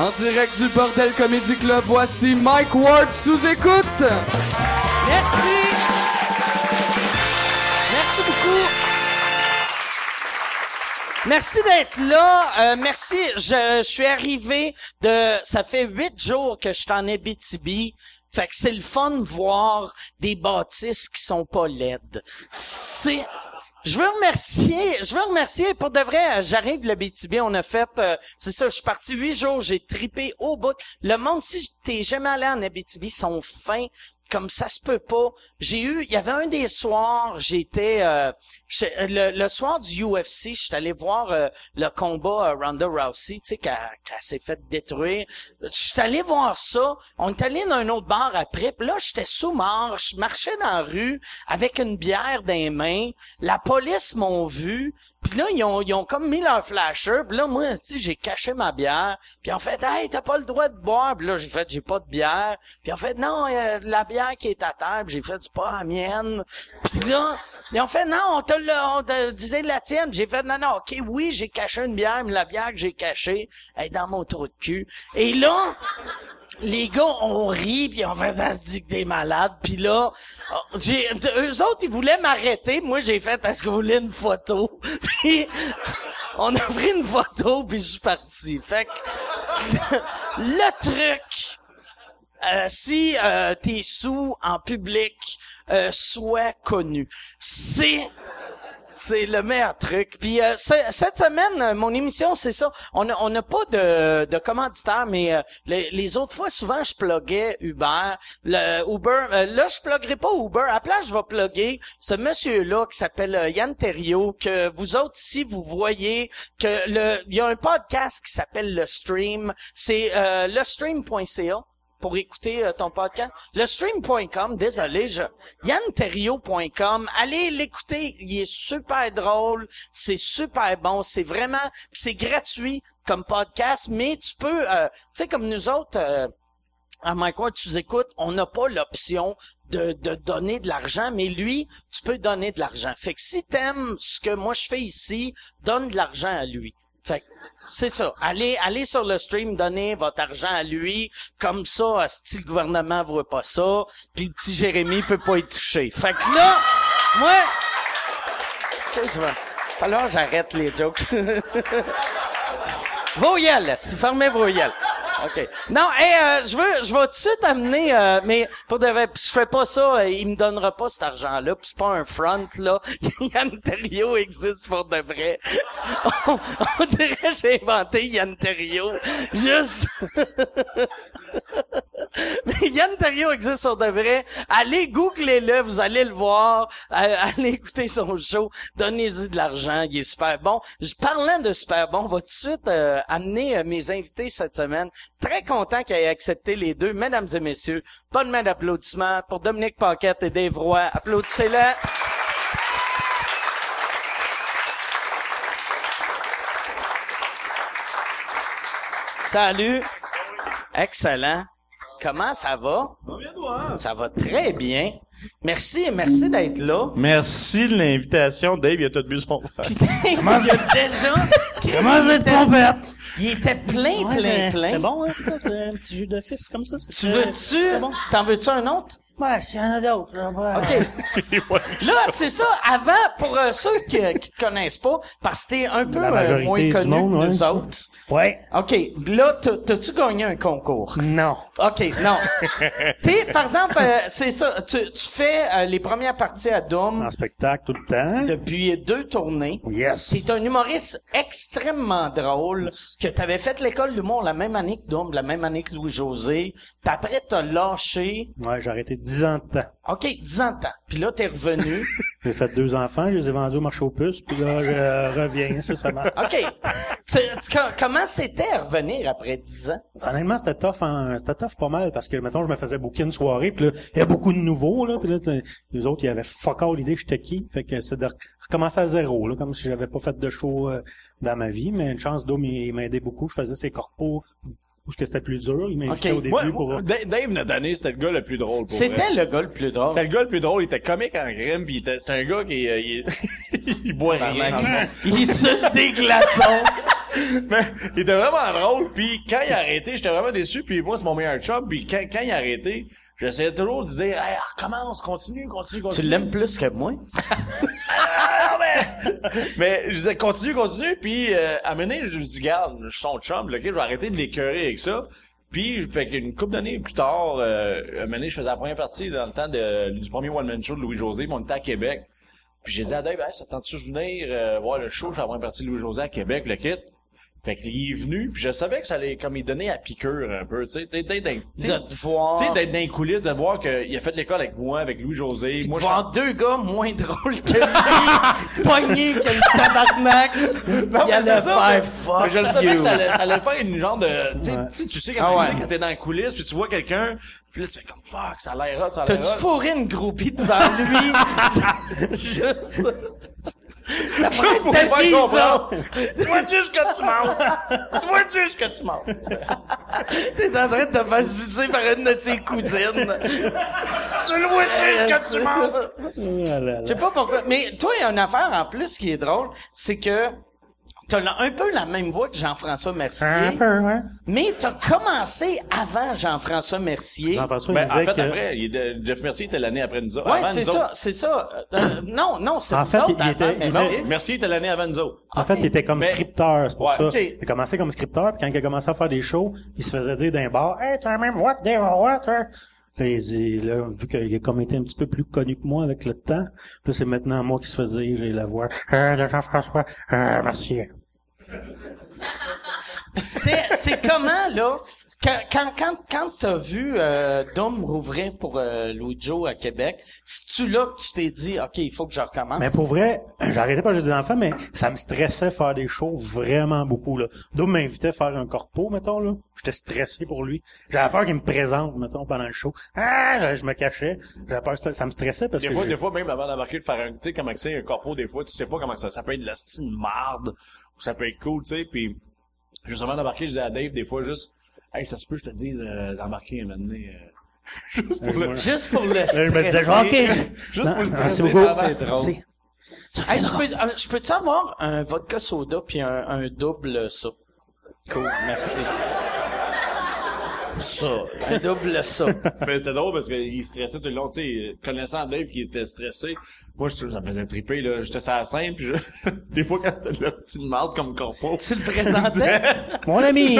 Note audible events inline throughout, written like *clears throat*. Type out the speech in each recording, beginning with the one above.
En direct du Bordel Comedy Club, voici Mike Ward sous écoute. Merci. Merci beaucoup. Merci d'être là. Euh, merci. Je, suis arrivé de. Ça fait huit jours que je suis en Abitibi. Fait que c'est le fun de voir des bâtisses qui sont pas laides. C'est. Je veux remercier, je veux remercier pour de vrai, j'arrive de l'Abitibi, on a fait, euh, c'est ça, je suis parti huit jours, j'ai tripé au bout. Le monde, si t'es jamais allé en Abitibi, sont fins comme ça se peut pas. J'ai eu, il y avait un des soirs, j'étais euh, je- le, le soir du UFC, je suis allé voir euh, le combat euh, Ronda Rousey, tu sais, qu'elle s'est fait détruire. Je suis allé voir ça. On est allé dans un autre bar après. Puis là, j'étais sous mort. Je marchais dans la rue avec une bière dans les mains. La police m'ont vu. Puis là, ils ont, ils ont comme mis leur flasher. Puis là, moi, j'ai caché ma bière. Puis en fait, hey, t'as pas le droit de boire. Puis là, j'ai fait, j'ai pas de bière. Puis en fait, non, euh, la bière qui est à terre. J'ai fait, c'est pas la mienne. Puis là, ils ont fait, non, on te l'a, on te disait la tienne. J'ai fait, non, non, ok, oui, j'ai caché une bière, mais la bière que j'ai cachée est dans mon trou de cul. Et là, les gars ont ri puis on fait se dit que t'es malade puis là j'ai eux autres ils voulaient m'arrêter moi j'ai fait est-ce que vous voulez une photo? *laughs* Puis on a pris une photo puis je suis parti fait que *laughs* le truc euh, si euh, t'es sous en public euh, sois connu c'est c'est le meilleur truc. Puis euh, ce- cette semaine, mon émission, c'est ça. On n'a pas de, de commanditaire, mais euh, les, les autres fois, souvent, je pluguais Uber. Le Uber, euh, là, je pluguerai pas Uber. À la je vais plugger ce monsieur-là qui s'appelle Yann Terriot, que vous autres, si vous voyez que le, il y a un podcast qui s'appelle Le Stream. C'est lestream.ca pour écouter euh, ton podcast. Le stream.com, désolé, je yannterrio.com, allez l'écouter, il est super drôle, c'est super bon, c'est vraiment c'est gratuit comme podcast, mais tu peux euh, tu sais comme nous autres euh, à Ward, tu écoutes, on n'a pas l'option de, de donner de l'argent, mais lui, tu peux donner de l'argent. Fait que si t'aimes ce que moi je fais ici, donne de l'argent à lui. Fait c'est ça. Allez, allez sur le stream, donnez votre argent à lui. Comme ça, si le gouvernement voit pas ça, puis le petit Jérémy peut pas y toucher. Fait que là, moi, qu'est-ce que? Alors j'arrête les jokes. *laughs* Vos si fermez vos yeux. OK. Non, hey, euh, je veux, je vais tout de suite amener, euh, mais pour de vrai, je fais pas ça, euh, il me donnera pas cet argent-là, pis c'est pas un front, là. *laughs* Yann Terriot existe pour de vrai. *laughs* On, on dirait que j'ai inventé Yann Terriot. Juste... *laughs* *laughs* Mais Yann Terriot existe sur de vrai. Allez, googlez-le, vous allez le voir. Allez écouter son show. Donnez-y de l'argent, il est super bon. Parlant de super bon, on va tout de suite euh, amener euh, mes invités cette semaine. Très content qu'ils aient accepté les deux. Mesdames et messieurs, bonne main d'applaudissements pour Dominique Paquette et Dave Roy. Applaudissez-le. Salut. Excellent. Comment ça va? Ça va très bien. Merci, merci d'être là. Merci de l'invitation. Dave, il a tout bu son verre. Il y a déjà... Comment j'ai trompette? Il était plein, plein, plein. C'est bon, hein, ça? C'est un petit jus de fif comme ça? Tu veux-tu... T'en veux-tu un autre? Ouais, s'il y en a d'autres, là. ouais. OK. *laughs* Là, c'est ça. Avant, pour euh, ceux qui, qui te connaissent pas, parce que t'es un peu La euh, moins du connu monde, que ouais, nous ça. autres. Ouais. OK. Là, t'as- t'as-tu gagné un concours? Non. OK, non. *laughs* T'es, par exemple, euh, c'est ça, tu, tu fais euh, les premières parties à Doom En spectacle tout le temps. depuis deux tournées. Yes. T'es un humoriste extrêmement drôle, que t'avais fait l'école d'humour la même année que Doom, la même année que Louis-José, puis après t'as lâché, Ouais, j'ai arrêté 10 ans de temps. OK, 10 ans de temps, puis là t'es revenu. *laughs* J'ai fait deux enfants, je les ai vendus au marché aux puces, puis là, je *laughs* reviens, c'est ça marche. OK. Tu- tu- co- comment c'était à revenir après 10 ans? Honnêtement, c'était tough, en, c'était tough pas mal, parce que, mettons, je me faisais booker une soirée, puis là, il y a beaucoup de nouveaux, là, puis là, les autres, ils avaient fuck all l'idée que j'étais qui, fait que c'est de recommencer à zéro, là, comme si j'avais pas fait de show euh, dans ma vie, mais une chance, Dom, il, il m'a aidé beaucoup, je faisais ses corpos, où ce que c'était plus dur, il Ok. au début Moi, pour... Dave notre année, c'était le gars le plus drôle pour C'était le gars le plus drôle. C'était le gars le plus drôle, il était comique en grime, pis il était- c'est un gars qui euh, il, *laughs* il boit rien. dans le fond. Il suce des glaçons. *laughs* Mais il était vraiment drôle, puis quand il a arrêté, j'étais vraiment déçu, puis moi, c'est mon meilleur chum, puis quand, quand il a arrêté, j'essayais toujours de dire, hey, recommence, continue, continue, Tu continue. l'aimes plus que moi? *laughs* Ah, mais, mais je disais, continue, continue, puis euh, à un moment donné, je me dis, garde, je suis son chum, là, ok, je vais arrêter de l'écœurer avec ça. Puis, fait qu'une couple d'années plus tard, euh, un moment donné, je faisais la première partie dans le temps de, du premier one-man show de Louis-José, puis on était à Québec. Puis j'ai dit à Dave, hey, ça tente-tu de venir euh, voir le show, je fais la première partie de Louis-José à Québec, le kit? Fait qu'il est venu, puis je savais que ça allait comme il donnait à piqûre un peu, tu sais, d'être dans- tu sais, De te voir. tu sais, d'être dans les coulisses, de voir qu'il a fait l'école avec moi, avec Louis-José. Moi, de voir deux gars moins drôles que lui, *laughs* pognés que le tabarnak. Il allait faire fuck mais je le savais you. que ça allait, ça allait faire une genre de, tu sais, tu sais, Ah quand tu t'es dans les coulisses puis tu vois quelqu'un, puis là tu fais comme fuck, ça a l'air hot, ça a l'air T'as-tu fourré une groupie devant lui? *laughs* *laughs* Juste. Juste pour ta te faire vie, comprendre. Tu vois-tu ce que tu manges? Tu vois-tu ce que tu manges? T'es en train de te faire sucer par une de ses cousines. Tu le vois-tu ce que tu *laughs* manges? Je sais pas pourquoi. Mais toi, il y a une affaire en plus qui est drôle, c'est que t'as un peu la même voix que Jean-François Mercier, Un peu, ouais. mais t'as commencé avant Jean-François Mercier. Jean-François Ben, en fait, que... après, il est de- Jeff Mercier était l'année après nous autres. Ouais, c'est ça, c'est ça. Euh, non, non, c'est En vous fait, autres il avant était- il Mercier. Non, Mercier était l'année avant nous autres. En fait, il était comme Mais- scripteur, c'est pour Ouais, ça. ok. Il a commencé comme scripteur, puis quand il a commencé à faire des shows, il se faisait dire d'un bar, « Hey, t'as la même voix que Dave Roy, toi! » Là, il dit, là, vu qu'il a comme été un petit peu plus connu que moi avec le temps, là, c'est maintenant moi qui se faisait dire, j'ai la voix, euh, de Jean-François, euh, merci. C'était, c'est comment, là, quand, quand, quand, quand t'as vu, euh, Dom rouvrir pour, euh, Louis Joe à Québec, c'est-tu là que tu t'es dit, OK, il faut que je recommence? Mais pour vrai, *clears throat* j'arrêtais pas juste des enfants, mais ça me stressait faire des shows vraiment beaucoup, là. Dom m'invitait à faire un corpo, mettons, là. J'étais stressé pour lui. J'avais peur qu'il me présente, mettons, pendant le show. Ah, je, me cachais. J'avais peur, ça, ça me stressait parce Des que fois, j'ai- des fois, même avant d'embarquer, de faire un, tu sais, comment que c'est, un corpo, des fois, tu sais pas comment ça, ça peut être de la style marde, ça peut être cool, tu sais, puis, juste avant d'embarquer, je disais à Dave, des fois, juste, hey, ça se peut, je te dise, euh, d'embarquer un moment donné, euh, *laughs* juste pour le, *laughs* Juste pour le je me disais. OK. juste pour le stresser. C'est drôle. Hey, je peux, euh, je peux-tu avoir un vodka soda puis un, un double ça? Cool, merci. Ça, un double ça. *laughs* Mais c'était drôle parce qu'il stressait tout le long, tu sais, connaissant Dave qui était stressé, moi, je, ça me faisait triper, là, j'étais sur la scène, puis je, *laughs* des fois, quand c'était de la style marde comme corpo, Tu le présentais? *laughs* Mon ami!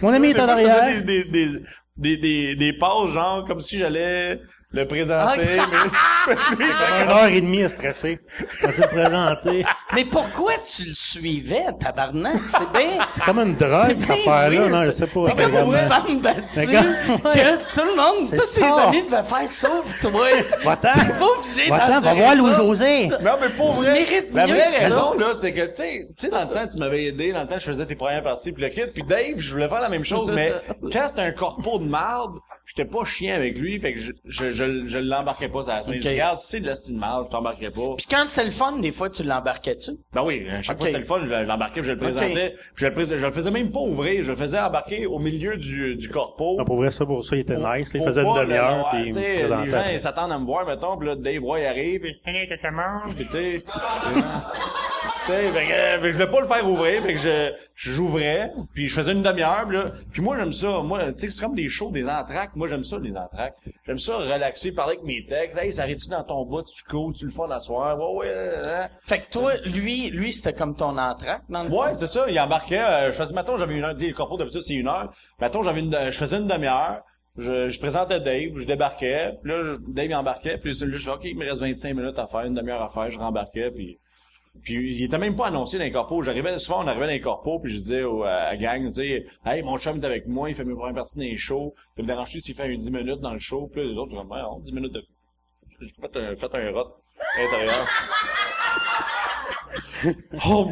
Mon ami est en arrière. des, des, des, des, des, des pauses, genre, comme si j'allais le présenter, Ok. mais, *laughs* Une heure et demie à stresser. Tu le présentais. Mais pourquoi tu le suivais, tabarnak? C'est bien... *laughs* C'est comme une drogue, cette affaire-là. Non, je sais pas. T'es comme une femme battue que tout le monde, tous tes ça. amis devaient faire sauf toi. Va-t'en! *laughs* T'es pas obligé Va-t'en, va voir. Louis-José! Non, mais pour Tu vrai, mérites la vraie raison, là, c'est que, tu sais, tu sais, dans le temps, tu m'avais aidé, dans le temps, je faisais tes premières parties, puis le kit, puis Dave, je voulais faire la même chose, mais quand c'était un corpo de marde, j'étais pas chien avec lui, fait que je, je, l'embarquais pas sur la scène. Ok. Je dis, regarde, si c'est de la style marde, je t'embarquerai pas. Puis quand c'est le fun, des fois, tu l'embarquais-tu? Ben oui, à chaque fois que c'était le fun, je l'embarquais, puis je le présentais, puis je le, prés- je le faisais même pas ouvrir, je le faisais embarquer au milieu du, du corpo. Non, pour vrai, ça, pour ça, il était Pour- nice. Il faisait une demi-heure, puis il me. Les gens, ils s'attendent à me voir, mettons, puis là, Dave Roy arrive, puis hey, que ça mange, puis tu sais, tu sais, fait que, euh, fait que je voulais pas le faire ouvrir, fait que je, j'ouvrais, puis je faisais une demi-heure, puis là, puis moi, j'aime ça, moi, tu sais, c'est comme des shows, des entractes, moi, j'aime ça, les entractes, j'aime ça, relaxer, parler avec mes textes, hey, ça arrête-tu dans ton bout, tu cours, tu le fais la soirée, ouais, ouais, euh, euh. Fait que toi, lui, lui, c'était comme ton entraque, dans le Ouais, c'est ça. Il embarquait. Euh, je faisais, mettons, j'avais une heure. Le corpo d'habitude, c'est une heure. Mettons, j'avais une, je faisais une demi-heure. Je, je présentais Dave, je débarquais. Puis là, Dave il embarquait. Puis là, je fais, OK, il me reste 25 minutes à faire, une demi-heure à faire. Je rembarquais. Puis, puis il était même pas annoncé dans les corpos. J'arrivais, souvent, on arrivait dans les corpos. Puis je disais au, à la gang, tu sais, hey, mon chum est avec moi. Il fait mes premières parties dans les shows. Ça me dérange s'il fait un 10 minutes dans le show. Puis là, les autres, comme, on, 10 minutes de, j'ai fait un, fait un rot à l'intérieur. *laughs* oh.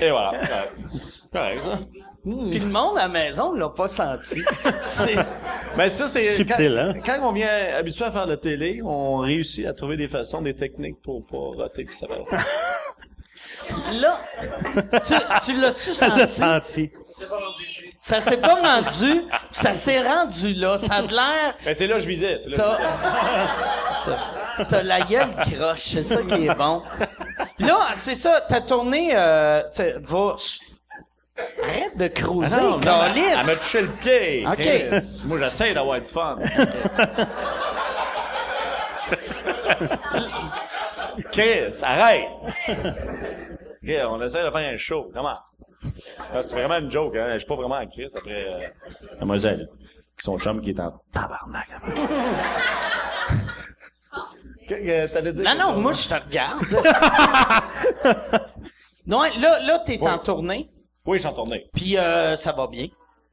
Et voilà. Correct. Correct, ça. Puis le monde à la maison l'a pas senti. *laughs* c'est... Mais ça, c'est... Subtil, quand, hein? Quand on vient habitué à faire de la télé, on réussit à trouver des façons, des techniques pour pas roter puis ça va. Là, tu, tu l'as-tu *laughs* senti? senti. Ça s'est pas rendu, ça s'est rendu là. Ça a de l'air... Ben, c'est là que je visais. C'est là que je T'as, visais. Ça. *laughs* T'as la gueule croche, c'est ça qui est bon. Là, c'est ça, t'as tourné, euh, va, arrête de cruiser, Ah non, non, elle, m'a touché le pied. Ok. Chris. Moi, j'essaie d'avoir du fun. Chris, arrête! Ok, on essaie de faire un show. Comment? Ah, C'est vraiment une joke, hein. Je suis pas vraiment en Chris après, euh, Mademoiselle. Son chum qui est en tabarnak. Qu'est-ce *laughs* que t'allais dire? Non, non, moi, je te regarde. *laughs* non, là, là, t'es en tournée, Oui, en tournée. puis euh, ça va bien.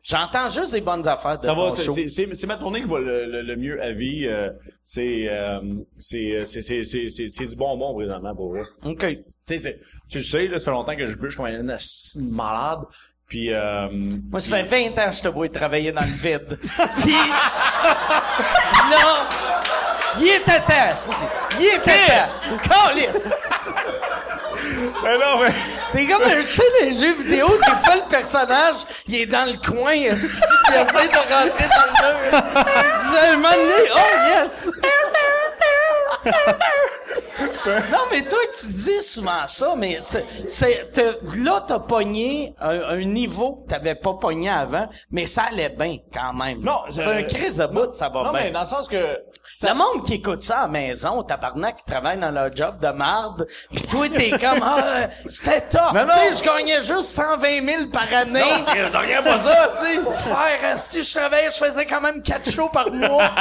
J'entends juste des bonnes affaires de Ça va, c'est- c'est c'est- c'est ma tournée qui va le, le, le mieux à vie. euh, c'est euh, c'est c'est c'est c'est c'est c'est du bonbon présentement pour eux. OK. Tu sais, tu sais, là, ça fait longtemps que je bûche comme un malade. Puis euh, Moi, ça fait 20 ans que je te vois travailler dans le vide. Puis, *laughs* là, il était test. Il était test. Mais non, mais T'es comme un, tu sais, les jeux vidéo, des fois, le personnage, il est dans le coin, il essaie de rentrer dans le mur? Tu fais un moment donné, oh yes! Non, mais toi, tu dis souvent ça, mais c'est, c'est, t'as- là, t'as pogné un, un niveau que t'avais pas pogné avant, mais ça allait bien, quand même. Non, c'est un crise de bout, ça va non, bien. mais dans le sens que Le monde qui écoute ça à la maison, tabarnak, qui travaille dans leur job de marde, pis toi, t'es comme, ah, euh, c'était tough, Non, non. tu sais, je gagnais juste 120 000 par année. je regarde pas ça, tu sais. Pour faire, si je travaillais, je faisais quand même 4 shows par mois. *laughs*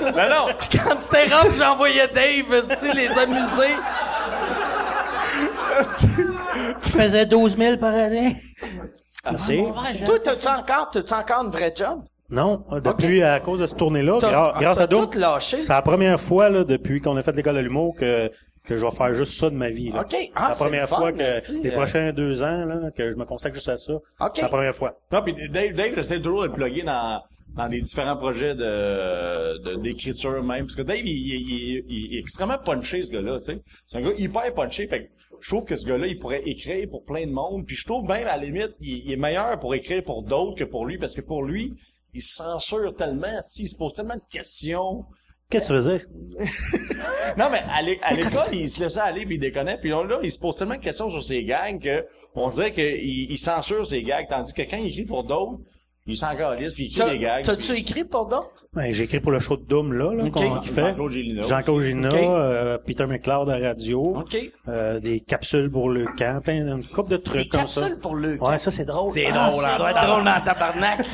Non, non. Pis quand c'était rough, j'envoyais Dave, tu les amuser. Je faisais 12 000 par année. Merci. Toi, t'as-tu encore, t'as-tu encore une vraie job? Non, euh, depuis, à cause de cette tournée-là, gra- grâce t'as à lâché? c'est la première fois, là, depuis qu'on a fait l'école de l'humour que, que je vais faire juste ça de ma vie, là. OK. Ah, c'est la première fun, fois que, merci. les Euh, prochains deux ans, là, que je me consacre juste à ça. C'est la première fois. Non, puis Dave, Dave j'essaie toujours de le plugger dans dans des différents projets de de- d'écriture même parce que Dave il, il, il- il est extrêmement punché ce gars-là, tu sais. C'est un gars hyper punché fait que je trouve que ce gars-là il pourrait écrire pour plein de monde puis je trouve même à la limite il, est meilleur pour écrire pour d'autres que pour lui parce que pour lui il se censure tellement, il se pose tellement de questions. Qu'est-ce que tu veux dire? *laughs* Non, mais à l'é- à l'école, il se laissait aller puis il déconnait. Puis là, là, il se pose tellement de questions sur ses gags que on dirait qu'il il censure ses gags. Tandis que quand il écrit pour d'autres, il s'en calisse puis il écrit T'as- des gags. T'as-tu écrit pour d'autres? Ben, j'ai écrit pour le show de Doom, là, là, Ok. qu'on fait. Jean-Claude Gélina. Jean-Claude Gina, Ok. euh, Peter McLeod à radio. OK. Euh, des capsules pour le camp, plein d'une couple de Des trucs comme ça. capsules pour le Ouais, ça c'est drôle. C'est Ah, drôle, ça hein, doit être drôle dans tabarnak. *laughs*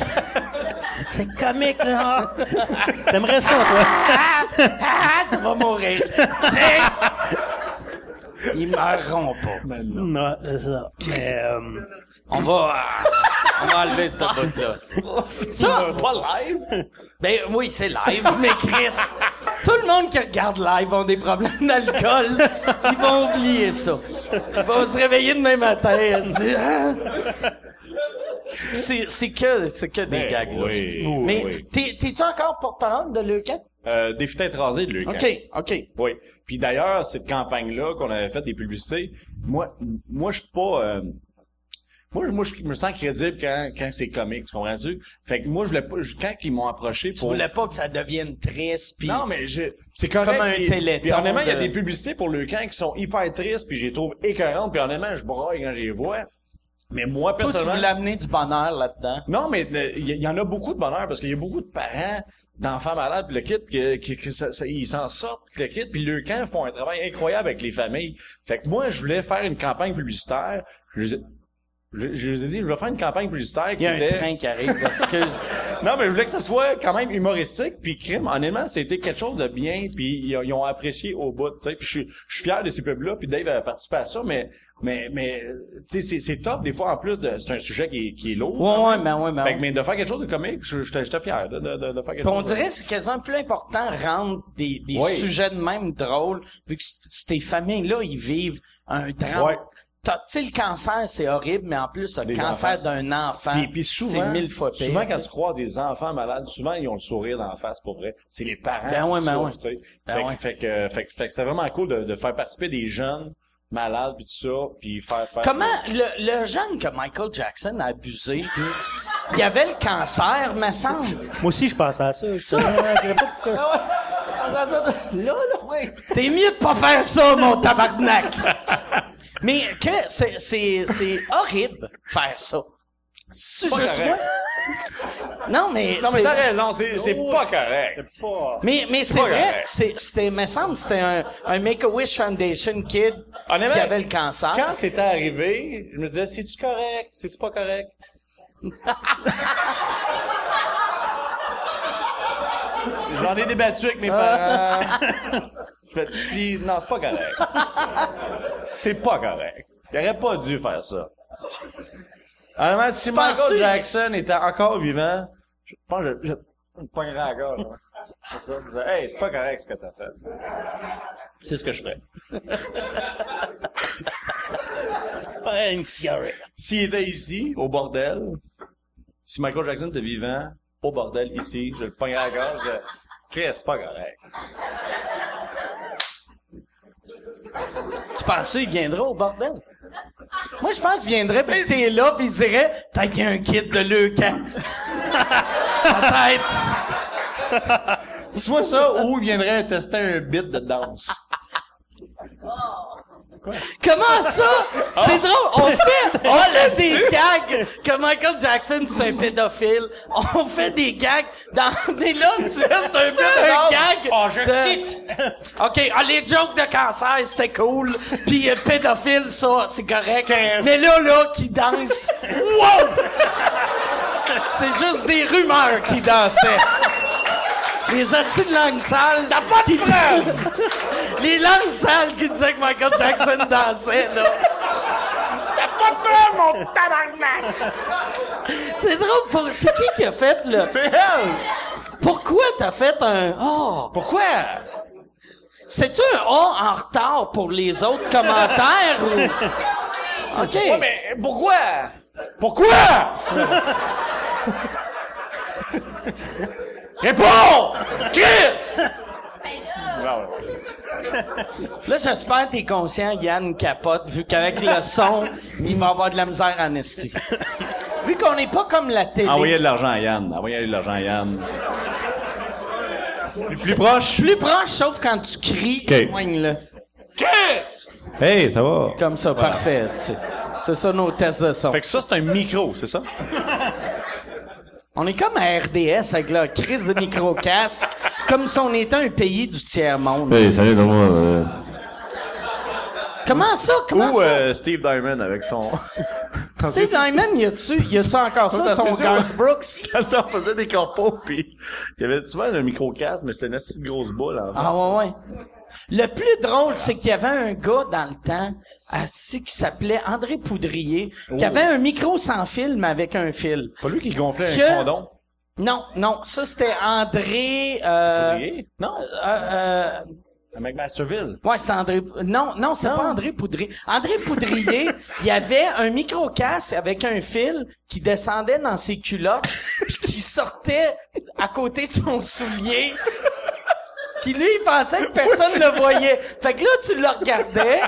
C'est comique, là. T'aimerais ça, toi? ah, tu vas mourir. *laughs* Ils meurront pas. non, c'est ça. Mais, euh, On va, on va enlever cette bout-là. Ça, C'est pas live? ben oui, c'est live, mais Chris, tout le monde qui regarde live ont des problèmes d'alcool. Ils vont oublier ça. Ils vont se réveiller demain matin Ah. C'est, c'est que, c'est que des Ben, gags, là. oui, Mais, oui. t'es, t'es-tu encore porte-parole de Leucan? Euh, des têtes rasées de Luc. OK, OK. Oui. Puis d'ailleurs, cette campagne-là qu'on avait fait des publicités, moi, moi, je suis pas. euh, moi, je- moi, je me sens crédible quand, quand c'est comique, tu comprends-tu? Fait que moi, je voulais pas. Quand ils m'ont approché Tu pour. voulais pas que ça devienne triste, pis... Non, mais je, c'est correct. Comme un puis- téléthon Puis honnêtement, il y a de- des publicités pour le camp qui sont hyper tristes, puis je les trouve écœurantes, puis honnêtement, je braille quand je les vois. Mais moi, Toi, tu personnellement... voulais amener du bonheur là-dedans. Non, mais euh, il y, y en a beaucoup de bonheur, parce qu'il y a beaucoup de parents d'enfants malades, puis le kit, que, que, que ça- ça- ils s'en sortent, le kit, puis le camp font un travail incroyable avec les familles. Fait que moi, je voulais faire une campagne publicitaire. Je, je, je les ai dit, je vais faire une campagne publicitaire Il y a un était... train qui arrive, excuse. *laughs* Non, mais je voulais que ça soit quand même humoristique, puis crime. Honnêtement, c'était quelque chose de bien, puis ils, ont- ils ont apprécié au bout, tu sais. Puis je suis, je suis fier de ces pubs-là, puis Dave a participé à ça, mais, mais, mais, tu sais, c'est, tough des fois en plus de, c'est un sujet qui est, qui est lourd. Ouais, ouais, mais ouais, mais Fait ouais. que, mais de faire quelque chose de comique, je- j'étais, fier de, de, de, de faire quelque on chose. de- dirait que c'est quasiment plus important rendre des, des Oui. sujets de même drôles, vu que ces familles-là, ils vivent un drame. Ouais. T'as- Tu sais, le cancer, c'est horrible, mais en plus, le Des cancer enfants. d'un enfant, Puis, puis souvent, c'est mille fois pire. souvent quand tu croises des enfants malades, souvent ils ont le sourire dans la face pour vrai. C'est les parents Ben ouais, qui ben souffrent, ouais. Ben fait, que- ouais. fait que, fait que, fait que c'était vraiment cool de, de faire participer des jeunes malades puis tout ça, puis faire faire. Comment le, le jeune que Michael Jackson a abusé, il y avait le cancer, me semble. moi aussi, je pensais à ça. Ça? Je savais pas pourquoi. Là, là, T'es mieux de pas faire ça, mon tabarnak! Mais que c'est, c'est, horrible faire ça. C'est juste moi? Non, mais. Non, mais t'as raison, c'est, c'est pas correct. Mais, mais c'est vrai, c'était, me semble, c'était un, un Make-A-Wish Foundation kid Honnêtement, qui avait le cancer. Quand c'était arrivé, je me disais, c'est-tu correct? C'est-tu pas correct? *laughs* J'en ai débattu avec mes parents. *laughs* Puis, non, c'est pas correct. C'est pas correct. Il aurait pas dû faire ça. Honnêtement, si Michael Jackson était encore vivant, je pense que je, je, pognerais à la gorge. C'est ça. Je disais, hey, c'est pas correct ce que t'as fait. C'est ce que je ferais. Ouais, *laughs* une cigarette. S'il était ici, au bordel, si Michael Jackson était vivant, au bordel, ici, je le pognerais à la gorge, je... Chris, c'est pas correct. Tu penses qu'il viendra au bordel? Moi, je pense qu'il viendrait pis t'es là pis il dirait, t'as qu'il y a un kit de Leucan. *laughs* Peut-être. Soit ça, ou il viendrait tester un bit de danse. Comment ça? C'est drôle. On fait, *laughs* on fait des gags que Michael Jackson, c'est un pédophile. On fait des gags dans, des là, tu c'est un peu un gag. Oh, je de- quitte. *laughs* OK, ah, les jokes de cancer, c'était cool. Puis euh, pédophile, ça, c'est correct. Mais là, là, qui danse, wow! C'est juste des rumeurs qui dansaient. Les acides de langue sale. T'as pas de preuve! Les langues sales qui disaient que Michael Jackson dansait, là. T'as pas de preuve, mon tabarnak! C'est drôle, pour... c'est qui qui a fait, là? C'est elle! Pourquoi t'as fait un Oh! Pourquoi? C'est-tu un A en retard pour les autres commentaires ou? *laughs* OK. Ouais, mais pourquoi? Pourquoi? *laughs* Réponds! Chris! Non, Là, j'espère que t'es conscient, Yann capote, vu qu'avec le son, il va avoir de la misère en esti. Vu qu'on n'est pas comme la télé. Envoyez de l'argent à Yann. Envoyez de l'argent à Yann. Plus, plus proche? Plus proche, sauf quand tu cries, OK. éloigne-le. Chris! Hey, ça va? Comme ça, parfait. C'est ça nos tests de son. Fait que ça, c'est un micro, c'est ça? *laughs* On est comme à RDS avec leur crise de micro-casque, comme si on était un pays du tiers-monde. comment? Comment ça? Comment Ou ça? euh, Steve Diamond avec son... *laughs* Steve Diamond, y a-tu, y a-tu encore ça, son. Garth Brooks? *laughs* Quand on faisait des compos, pis il y avait souvent un micro-casque, mais c'était une petite grosse boule en Ah ouais, ouais. Le plus drôle, c'est qu'il y avait un gars dans le temps, assis, qui s'appelait André Poudrier, qui avait un micro sans fil, mais avec un fil. Pas lui qui gonflait Que- un condom? Non, non, ça c'était André... Euh, Poudrier? Non, euh, euh, à McMasterville. Ouais, c'est André. Non, non, c'est pas André Poudrier. André *laughs* Poudrier, il y avait un micro-casque avec un fil qui descendait dans ses culottes, puis qui sortait à côté de son soulier. Puis lui, il pensait que personne le voyait. Fait que là, tu le regardais,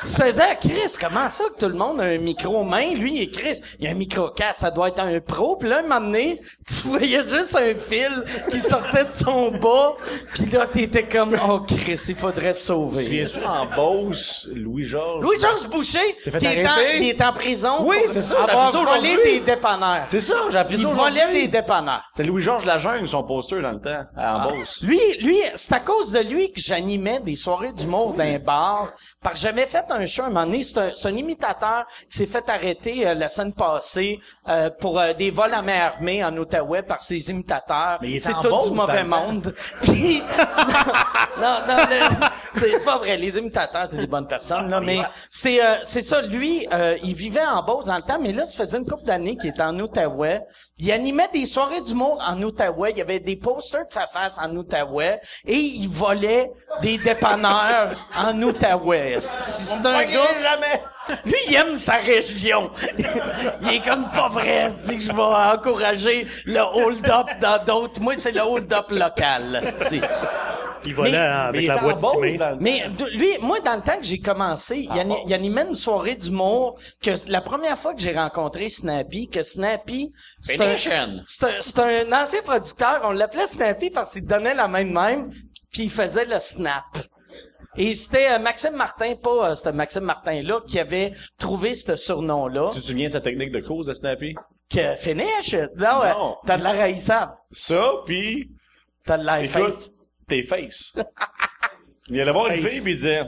tu faisais, Chris, comment ça que tout le monde a un micro main? Lui, il est Chris, il a un micro-casque, ça doit être un pro. Puis là, un moment donné, tu voyais juste un fil qui sortait de son bas. Puis là, t'étais comme, oh Chris, il faudrait se sauver. Viens-tu en Beauce, Louis-Georges? Louis-Georges Boucher, qui est en, il est en prison Oui, c'est ça, avoir volé des dépanneurs. C'est ça, j'ai appris Il ça volait aujourd'hui. des dépanneurs. C'est Louis-Georges Lajungle, son poster dans le temps, à en Beauce. Lui, lui, c'est à cause de lui que j'animais des soirées d'humour dans un bar. Parce que j'avais fait un show un moment donné. C'est un, c'est un imitateur qui s'est fait arrêter euh, la semaine passée euh, pour euh, des vols à main armée en Outaouais par ses imitateurs. Mais il était c'est en tout Beauce du mauvais dans le temps. monde. *laughs* Puis, non, non, le- c'est c'est pas vrai. Les imitateurs, c'est des bonnes personnes. Là, mais c'est euh, c'est ça. Lui, euh, il vivait en Beauce dans le temps, mais là, ça faisait une couple d'années qu'il était en Outaouais. Il animait des soirées d'humour en Outaouais. Il y avait des posters de sa face en Outaouais et il volait des dépanneurs en Outaouais. C'est un gars. jamais! Lui, il aime sa région. *laughs* il est comme pas vrai. Dit que je vais encourager le hold-up dans d'autres. Moi, c'est le hold-up local. c'est-tu. Il volait Mais- avec il la voix de Timé. Mais lui, moi, dans le temps que j'ai commencé, il, ani- il animait une soirée d'humour que la première fois que j'ai rencontré Snappy, que Snappy, c'est un, un, un ancien producteur, on l'appelait Snappy parce qu'il donnait la même même, puis il faisait le snap. Et c'était euh, Maxime Martin, pas euh, c'était Maxime Martin-là, qui avait trouvé ce surnom-là. Tu te souviens de sa technique de cause de Snappy? Que finish? Non, ouais. Non. T'as de la raïssable. Ça, puis T'as de la face. Tes faces. il allait voir une Face. fille, puis il disait,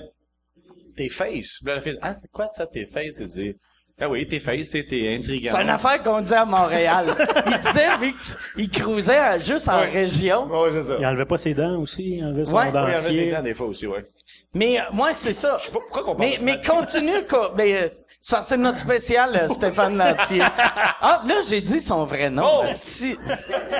tes faces. Puis la fille, ah, c'est quoi ça, tes faces? Il dit, ah oui, tes faces, c'était intriguant. C'est une affaire qu'on dit à Montréal. *laughs* il disait, vu qu'il cruisait juste en Ouais. région. Ouais, c'est ça. Il enlevait pas ses dents aussi, il enlevait son Ouais. Oui, il y en a ses dentier. dents des fois aussi, ouais. Mais euh, moi, c'est ça. Je sais pas pourquoi qu'on parle Mais, de mais continue, quoi. Mais, euh, que c'est notre spécial, euh, Stéphane Lantier. Ah, là, j'ai dit son vrai nom. Oh!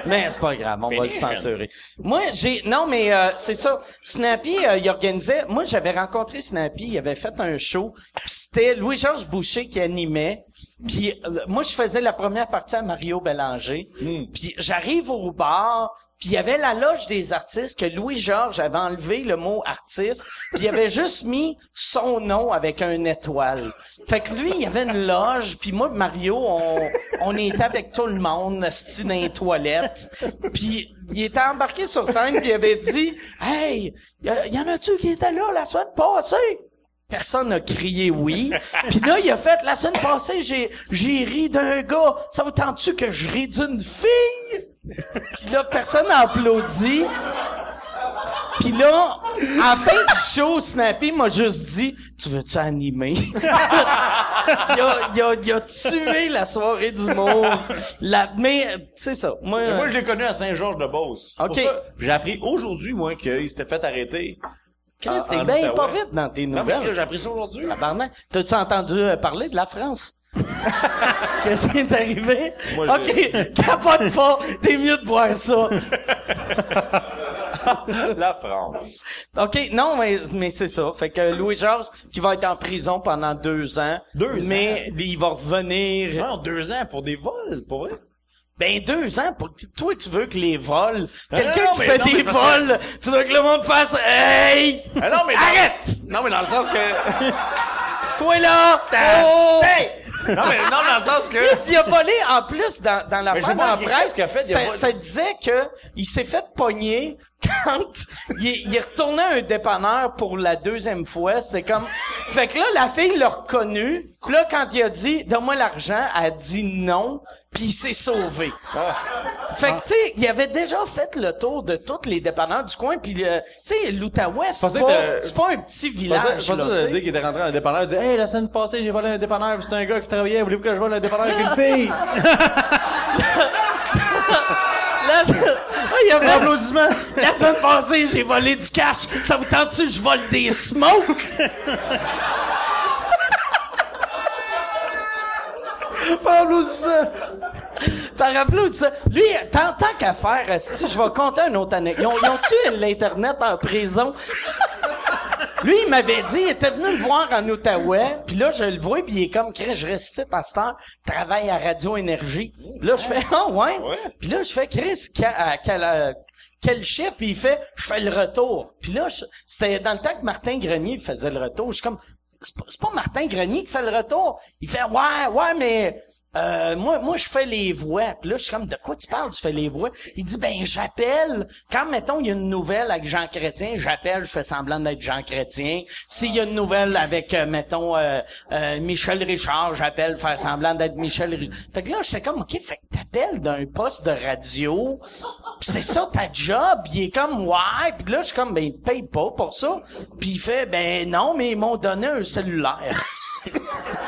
Mais c'est pas grave, on va le censurer. Moi, j'ai, non, mais, euh, c'est ça. Snappy, euh, il organisait, moi, j'avais rencontré Snappy, il avait fait un show, c'était Louis-Georges Boucher qui animait, puis euh, moi, je faisais la première partie à Mario Bélanger, puis j'arrive au bar, puis il y avait la loge des artistes que Louis-Georges avait enlevé le mot artiste, puis il avait juste mis son nom avec un étoile. Fait que lui, il y avait une loge, puis moi, Mario, on, on était avec tout le monde, sti dans les toilettes. Puis il était embarqué sur scène, puis il avait dit « Hey, y, en a-tu qui étaient là la semaine passée? » Personne n'a crié oui. Puis là, il a fait, la semaine passée, j'ai, j'ai ri d'un gars. Ça vous tente-tu que je ris d'une fille? Puis là, personne n'a applaudi. Puis là, à la fin du show, Snappy m'a juste dit, tu veux-tu animer? *laughs* il, a, il, a, il a tué la soirée d'humour. La, mais, euh, c'est ça. Moi, euh, moi, je l'ai connu à Saint-Georges-de-Beauce. Ok. J'ai appris aujourd'hui, moi, qu'il s'était fait arrêter. Chris, t'es en bien pas vite dans tes Non, mais nouvelles. j'ai appris ça aujourd'hui. Tabarnak. T'as-tu entendu euh, parler de la France? *laughs* Qu'est-ce qui est arrivé? Moi, OK, capote pas. T'es mieux de voir ça. *laughs* La France. OK, non, mais, mais c'est ça. Fait que Louis-Georges, qui va être en prison pendant deux ans. Deux Mais il va revenir... Non, deux ans pour des vols, pour vrai. Ben, deux ans, pour... toi, tu veux que les vols... Non, Quelqu'un qui fait des vols, tu veux que le monde fasse « Hey! Ah non, mais Arrête! Non, mais dans le sens que... *laughs* Toi, là! Oh! Hey! Non, mais non, dans le sens que... *laughs* Il a volé en plus dans, dans la qu'est-ce presse. ça disait que il s'est fait pogner quand il, il retourné à un dépanneur pour la deuxième fois. C'était comme, fait que là, la fille l'a reconnu. Puis là, quand il a dit, donne-moi l'argent, elle a dit non. Puis il s'est sauvé. Fait que, tu sais, il avait déjà fait le tour de tous les dépanneurs du coin. Puis, euh, tu sais, l'Outaouais, c'est pas, que- c'est pas un petit village. je pensais tu sais. dire qu'il était rentré dans un dépanneur, il disait, hey, la semaine passée, j'ai volé un dépanneur, puis c'était un gars qui travaillait, voulez-vous que je vole un dépanneur avec une fille? *laughs* Là, ah, il y avait Applaudissements! La semaine passée, j'ai volé du cash. Ça vous tente-tu que je vole des smokes? Pas applaudissements! T'as rappelé ça? Lui, tant, tant qu'à faire, si je vais compter une autre anecdote. Ils ont, ils ont tué l'Internet en prison? Lui, il m'avait dit, il était venu me voir en Outaouais, puis là, je le vois, puis il est comme, Chris, je reste ici, pasteur, travaille à Radio Énergie. Puis là, je fais, ah ouais? Ouais. Puis là, je fais, Chris, à quel, euh, quel chiffre? Puis il fait, je fais le retour. Puis là, c'était dans le temps que Martin Grenier faisait le retour. Je suis comme, c'est pas Martin Grenier qui fait le retour. Il fait, ouais, ouais, mais... Euh, moi, moi, je fais les voix. Puis là, je suis comme, de quoi tu parles, tu fais les voix? Il dit, ben, j'appelle. Quand, mettons, il y a une nouvelle avec Jean Chrétien, j'appelle, je fais semblant d'être Jean Chrétien. S'il y a une nouvelle avec, euh, mettons, euh, euh, Michel Richard, j'appelle, faire semblant d'être Michel Richard. Fait que là, j'étais comme, OK, fait que t'appelles d'un poste de radio. C'est ça ta job? Il est comme, ouais. Puis là, je suis comme, ben, il te paye pas pour ça. Puis il fait, ben, non, mais ils m'ont donné un cellulaire. *laughs*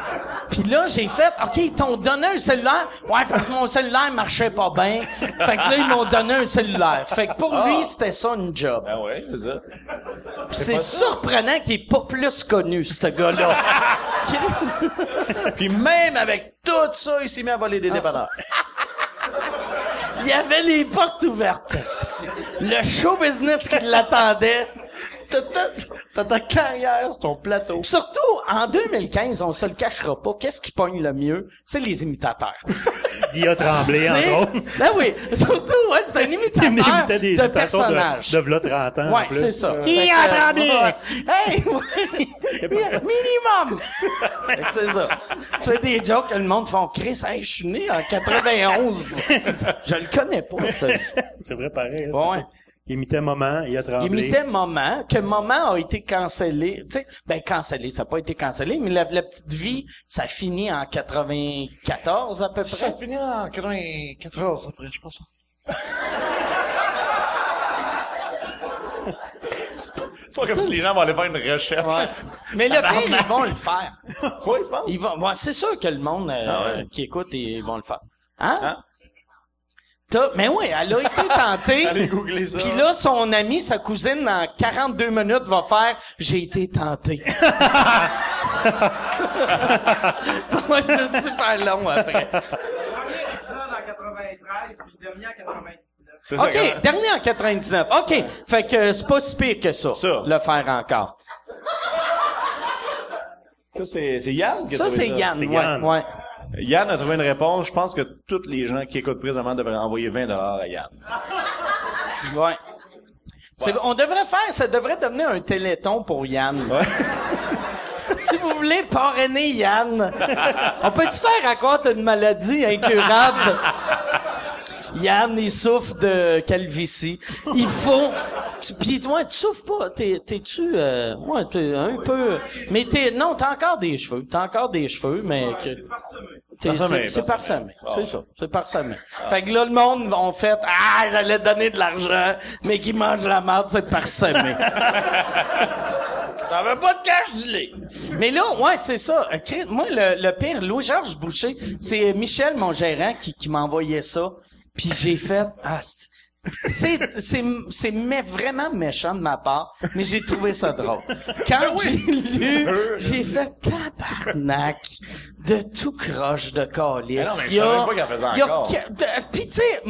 Puis là, j'ai fait, OK, ils t'ont donné un cellulaire. Ouais, parce que mon cellulaire marchait pas bien. Fait que là, ils m'ont donné un cellulaire. Fait que pour lui, c'était ça une job. Ah ouais, c'est ça. C'est surprenant qu'il est pas plus connu, ce gars-là. *laughs* Puis même avec tout ça, il s'est mis à voler des dépanneurs. Il y avait les portes ouvertes. Le show business qui l'attendait. T'as ta- carrière sur ton plateau. Surtout, en 2015, on se le cachera pas, qu'est-ce qui pogne le mieux? C'est les imitateurs. *laughs* Guillaume Tremblay, C'est- entre autres. *laughs* Ben oui, surtout, ouais, c'est un Il imitateur imitait des de imitations personnages. de, de v'là 30 ans, en Ouais, plus. c'est ça. Euh, que, Tremblay! ouais. Hey, *laughs* ouais. minimum. Fait que c'est ça. Tu fais des jokes que le monde font Chris, hey, je suis né en 91. je le connais pas, ce- C'est vrai, pareil. hein, Ouais. Il imitait Maman, il a Il tremblé. imitait Moment, que Moment a été cancellé. Tu sais, ben cancellé, ça n'a pas été cancellé, mais la, la petite vie, ça finit en 94 à peu Ça près. finit en 94 après, je pense. *laughs* C'est pas comme si les gens vont aller faire une recherche. Mais le pire, ils vont le faire. *laughs* Oui? Ils vont, ouais, c'est sûr que le monde euh, Ah ouais. qui écoute, ils vont le faire. Hein? Hein? Mais oui, elle a été tentée. *laughs* Allez googler ça. Puis là, son ami, sa cousine, en 42 minutes, va faire « J'ai été tenté *laughs* ». Ça va être juste super long après. Premier épisode en 93, puis le dernier en 99. C'est ça, OK, dernier en 99. OK, fait que c'est pas si pire que ça, Ça. le faire encore. Ça, c'est, Yann qui a Ça, trouvé c'est Yann, ouais, Yann. ouais. Yann a trouvé une réponse. Je pense que tous les gens qui écoutent présentement devraient envoyer 20 à Yann. Ouais. On devrait faire, ça devrait devenir un téléthon pour Yann. *laughs* si vous voulez parrainer Yann, on peut-tu faire à quoi t'as une maladie incurable? *laughs* Yann, il souffre de calvitie. Il faut... tu- Pis toi, tu souffres pas. T'es, t'es-tu... Euh, ouais, t'es un peu... Mais t'es... Non, t'as encore des cheveux. T'as encore des cheveux, mais... Que... T'es- Parsemé, c'est, parsemé. Ah C'est ouais. ça. C'est parsemé. Fait que là, le monde ont fait, ah, j'allais donner de l'argent, mais qui mange la merde, c'est parsemé. Si t'en veux pas de cash, dis-le. mais là, ouais, c'est ça. Euh, Moi, le, le pire, Louis-Georges Boucher, c'est Michel, mon gérant, qui, qui m'a envoyé ça. Puis j'ai fait, ah, c'est- c'est, c'est, c'est mais vraiment méchant de ma part, mais j'ai trouvé ça drôle. Quand j'ai lu, sûr. j'ai fait tabarnak de tout croche de calice. Mais non, mais je Il y a- Puis tu sais,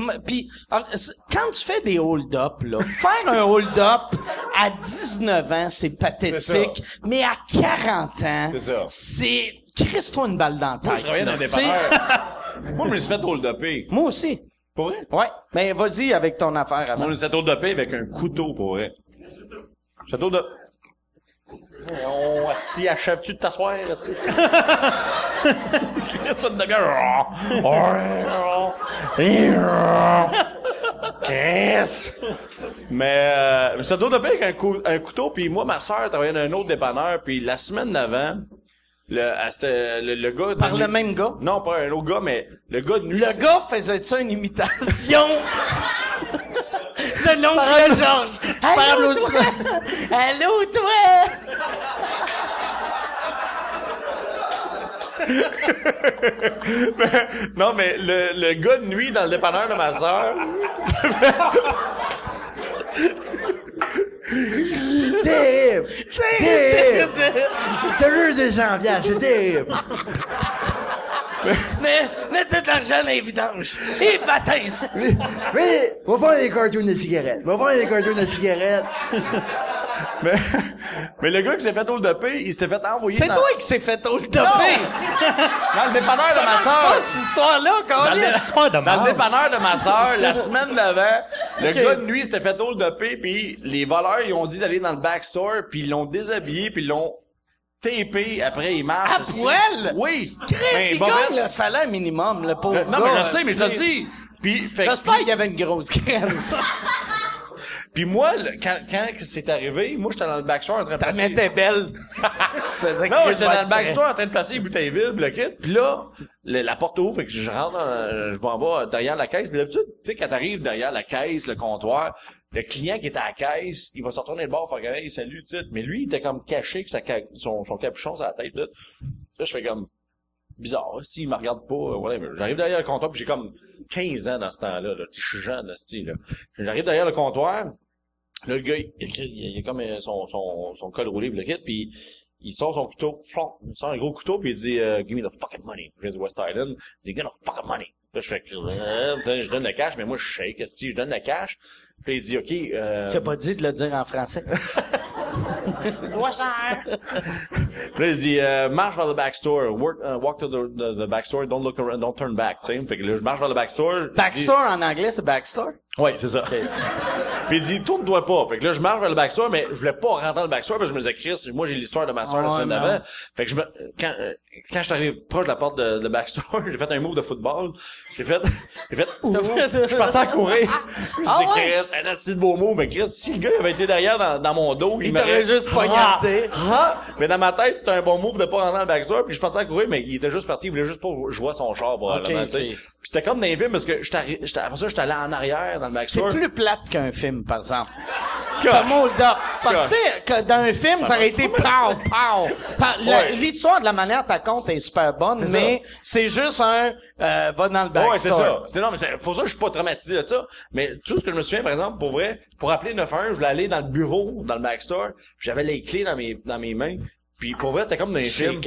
quand tu fais des hold-up là, faire un hold-up à 19 ans, c'est pathétique, mais à 40 ans, C'est ça. c'est crisse-toi une balle dans la tête. Moi, je travaillais dans des. *laughs* Moi, je me suis fait hold upper. Moi aussi. Pour vrai? Ouais. Mais vas-y avec ton affaire avant. fait hold upper avec un couteau, pour vrai. Fait hold up. Oh, Asti, achèves-tu de t'asseoir, Asti? Chris, *laughs* ça une demi-heure. Chris! Mais, euh, fait hold upper avec un, cou- un couteau, puis moi, ma sœur travaillait dans un autre dépanneur, puis la semaine d'avant, le, le, le gars... Par le même gars? Non, pas un autre gars, mais le gars de nuit... Le gars faisait-tu une imitation? *laughs* De l'oncle Georges? Allô, toi! Allô, toi! *laughs* Non, mais le, le gars de nuit dans le dépanneur de ma sœur, *laughs* Terrible! Terrible! Juste 200 piastres, c'est terrible! Mais, mettez de l'argent dans les vidanges. Et ça. Mais, mais, on va faire des cartoons de cigarettes. On va faire des cartoons de cigarettes. Mais, *laughs* mais le gars qui s'est fait hold upper, il s'était fait envoyer C'est dans, toi qui s'est fait hold upper. dans le dépanneur de ma Pas sœur. cette histoire-là, Dans le, de dans le dépanneur de ma sœur, la *laughs* semaine d'avant, le gars de nuit s'était fait hold upper, puis les voleurs, ils ont dit d'aller dans le backstore, puis ils l'ont déshabillé, puis ils l'ont tapé, après ils marchent. À aussi. poil? Oui! Chris, Ben, il Bobette- gagne le salaire minimum, le pauvre Non, gars, mais je sais, mais je te dis. Puis, fait que- J'espère qu'il y avait une grosse graine. *laughs* Puis moi, le- quand, quand c'est arrivé, moi, j'étais dans le backstore en train de Ta main était belle. C'est *laughs* ça Non, j'étais vais dans le backstore en train de placer les bouteilles vides, le kit. Puis là, le- la porte ouvre, fait que je rentre, dans, je m'en vais derrière la caisse. Mais d'habitude, tu sais, quand t'arrives derrière la caisse, le comptoir, le client qui est à la caisse, il va se retourner le bord, faire hey, salut, tu sais. Mais lui, il était comme caché que sa ca- son, son capuchon sur la tête, là. Là, je fais comme, bizarre, si, il me regarde pas, euh, whatever. J'arrive derrière le comptoir, puis j'ai comme 15 ans dans ce temps-là, là. Je suis jeune, là. J'arrive derrière le comptoir, là, le gars, il, il, il a comme euh, son, son, son col roulé, le kit, puis il sort son couteau, flon, il sort un gros couteau, puis il dit, euh, give me the fucking money. Je viens West Island. Il dit, give me the fucking money. Là, je fais, je donne le cash, mais moi, je shake. Si je donne le cash, puis il dit, OK, euh, Tu as pas dit de le dire en français? *laughs* *laughs* *laughs* Là, il dit, euh, marche vers le backstore, work, uh, walk to the, the, the backstore, don't look around, don't turn back, tu sais. Fait que là, je marche vers le backstore. Backstore en anglais, c'est backstore? Oui, c'est ça. *laughs* Puis il dit, tourne-toi pas. Fait que là, je marche vers le backstore, mais je voulais pas rentrer dans le backstore parce que je me disais, Chris, moi, j'ai l'histoire de ma soeur la Ouais, semaine d'avant. Fait que je me, quand, euh, quand je suis arrivé proche de la porte de, de backstore, j'ai fait un move de football. J'ai fait, j'ai fait, je suis parti à courir. Je Ah dis, ouais? Chris, un assez de beau mot, mais Chris, si le gars avait été derrière dans, dans mon dos, il, Il m'aurait juste poignardé. Mais dans ma tête, c'était un bon move de pas rentrer dans le backstore, puis je suis parti à courir, mais il était juste parti, il voulait juste pas jouer son char, probablement, c'était comme dans les films, parce que j'étais, après ça, j'étais allé en arrière dans le C'est backstore. plus plate qu'un film, par exemple. Comme up. Parce que dans un film, ça, aurait été pow, pow. Ouais. L'histoire de la manière t'as compte est super bonne, C'est mais c'est juste un, euh, va dans le backstore. Ouais, c'est ça. C'est non, mais c'est pour ça je suis pas traumatisé de ça. Mais tout ce que je me souviens, par exemple, pour vrai, pour appeler 911, je voulais aller dans le bureau, dans le backstore, j'avais les clés dans mes dans mes mains. Puis pour vrai, c'était comme dans les films.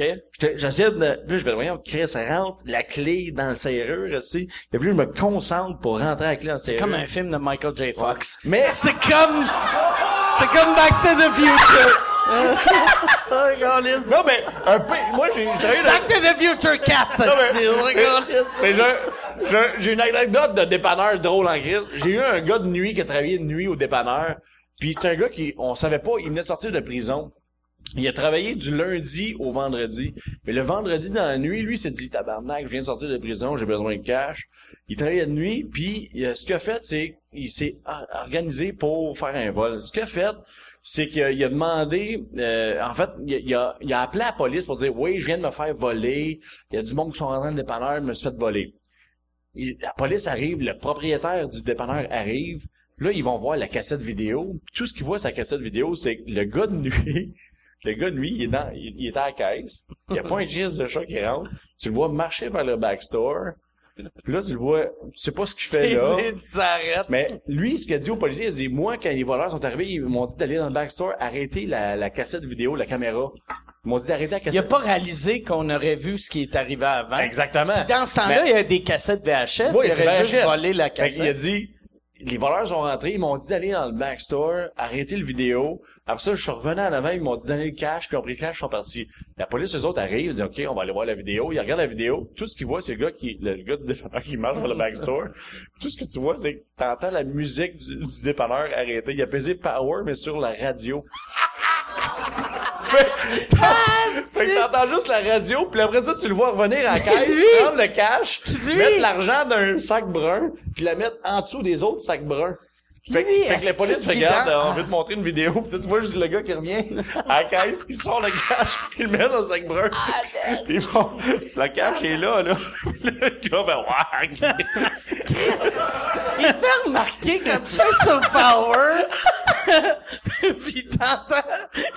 J'essayais de... Là, je vais voyons, Chris rentre la clé dans le serrure, aussi. Il a fallu que je me concentre pour rentrer la clé dans le serrure. Comme un film de Michael J. Fox. Mais- c'est comme, c'est comme Back to the Future. *laughs* Non, mais un peu... Moi, j'ai travaillé dans... Back to the Future 4, mais- hostie. Regardez ça. Mais j'ai- j'ai j'ai une anecdote de dépanneur drôle en crise. J'ai eu un gars de nuit qui a travaillé de nuit au dépanneur. Puis c'est un gars qui, on savait pas, il venait de sortir de prison. Il a travaillé du lundi au vendredi. Mais le vendredi dans la nuit, lui, s'est dit, tabarnak, je viens de sortir de prison, j'ai besoin de cash. Il travaillait de nuit, puis euh, ce qu'il a fait, c'est il s'est or- organisé pour faire un vol. Ce qu'il a fait, c'est qu'il a, demandé, euh, en fait, il a, appelé la police pour dire, oui, je viens de me faire voler, il y a du monde qui sont rentrés dans le dépanneur, je me suis fait voler. La police arrive, le propriétaire du dépanneur arrive, là, ils vont voir la cassette vidéo. Tout ce qu'ils voient la cassette vidéo, c'est que le gars de nuit, *laughs* le gars de nuit, il est dans, il, il est à la caisse. Il n'y a pas un geste de chat qui rentre. Tu le vois marcher vers le backstore. Puis là, tu le vois, tu sais pas ce qu'il fait *laughs* là. S'arrête. Mais lui, ce qu'il a dit aux policiers, il a dit, moi, quand les voleurs sont arrivés, ils m'ont dit d'aller dans le backstore, arrêter la, la cassette vidéo, la caméra. Ils m'ont dit d'arrêter la Il a cassette. pas réalisé qu'on aurait vu ce qui est arrivé avant. Exactement. Dans ce temps-là, Mais- il y a des cassettes VHS. Oui, il c'est aurait juste VHS. volé la Fait qu'il a cassette. dit, les voleurs sont rentrés, ils m'ont dit d'aller dans le backstore, arrêter le vidéo. Après ça, je suis revenu en avant, ils m'ont dit donner le cash, puis ils ont pris le cash, ils sont partis. La police, eux autres, arrivent, ils disent, OK, on va aller voir la vidéo. Ils regardent la vidéo. Tout ce qu'ils voient, c'est le gars qui, le gars du dépanneur qui marche vers le backstore. *laughs* Tout ce que tu vois, c'est que t'entends la musique du, du dépanneur arrêter. Il a pesé power, mais sur la radio. *laughs* fait, fait que t'entends juste la radio, puis après ça, tu le vois revenir à la caisse, Lui! prendre le cash, Lui! mettre l'argent d'un sac brun, puis la mettre en dessous des autres sacs bruns. Fait, que- fait la police regarde, on veut te montrer une vidéo, pis tu vois juste le gars qui revient à la caisse, il sort le cash, *laughs* il le met dans le sac brun. Puis bon, le cash est là, là. *laughs* Le gars fait, ouais, Il fait remarquer quand tu fais sur Power, *laughs* pis t'entends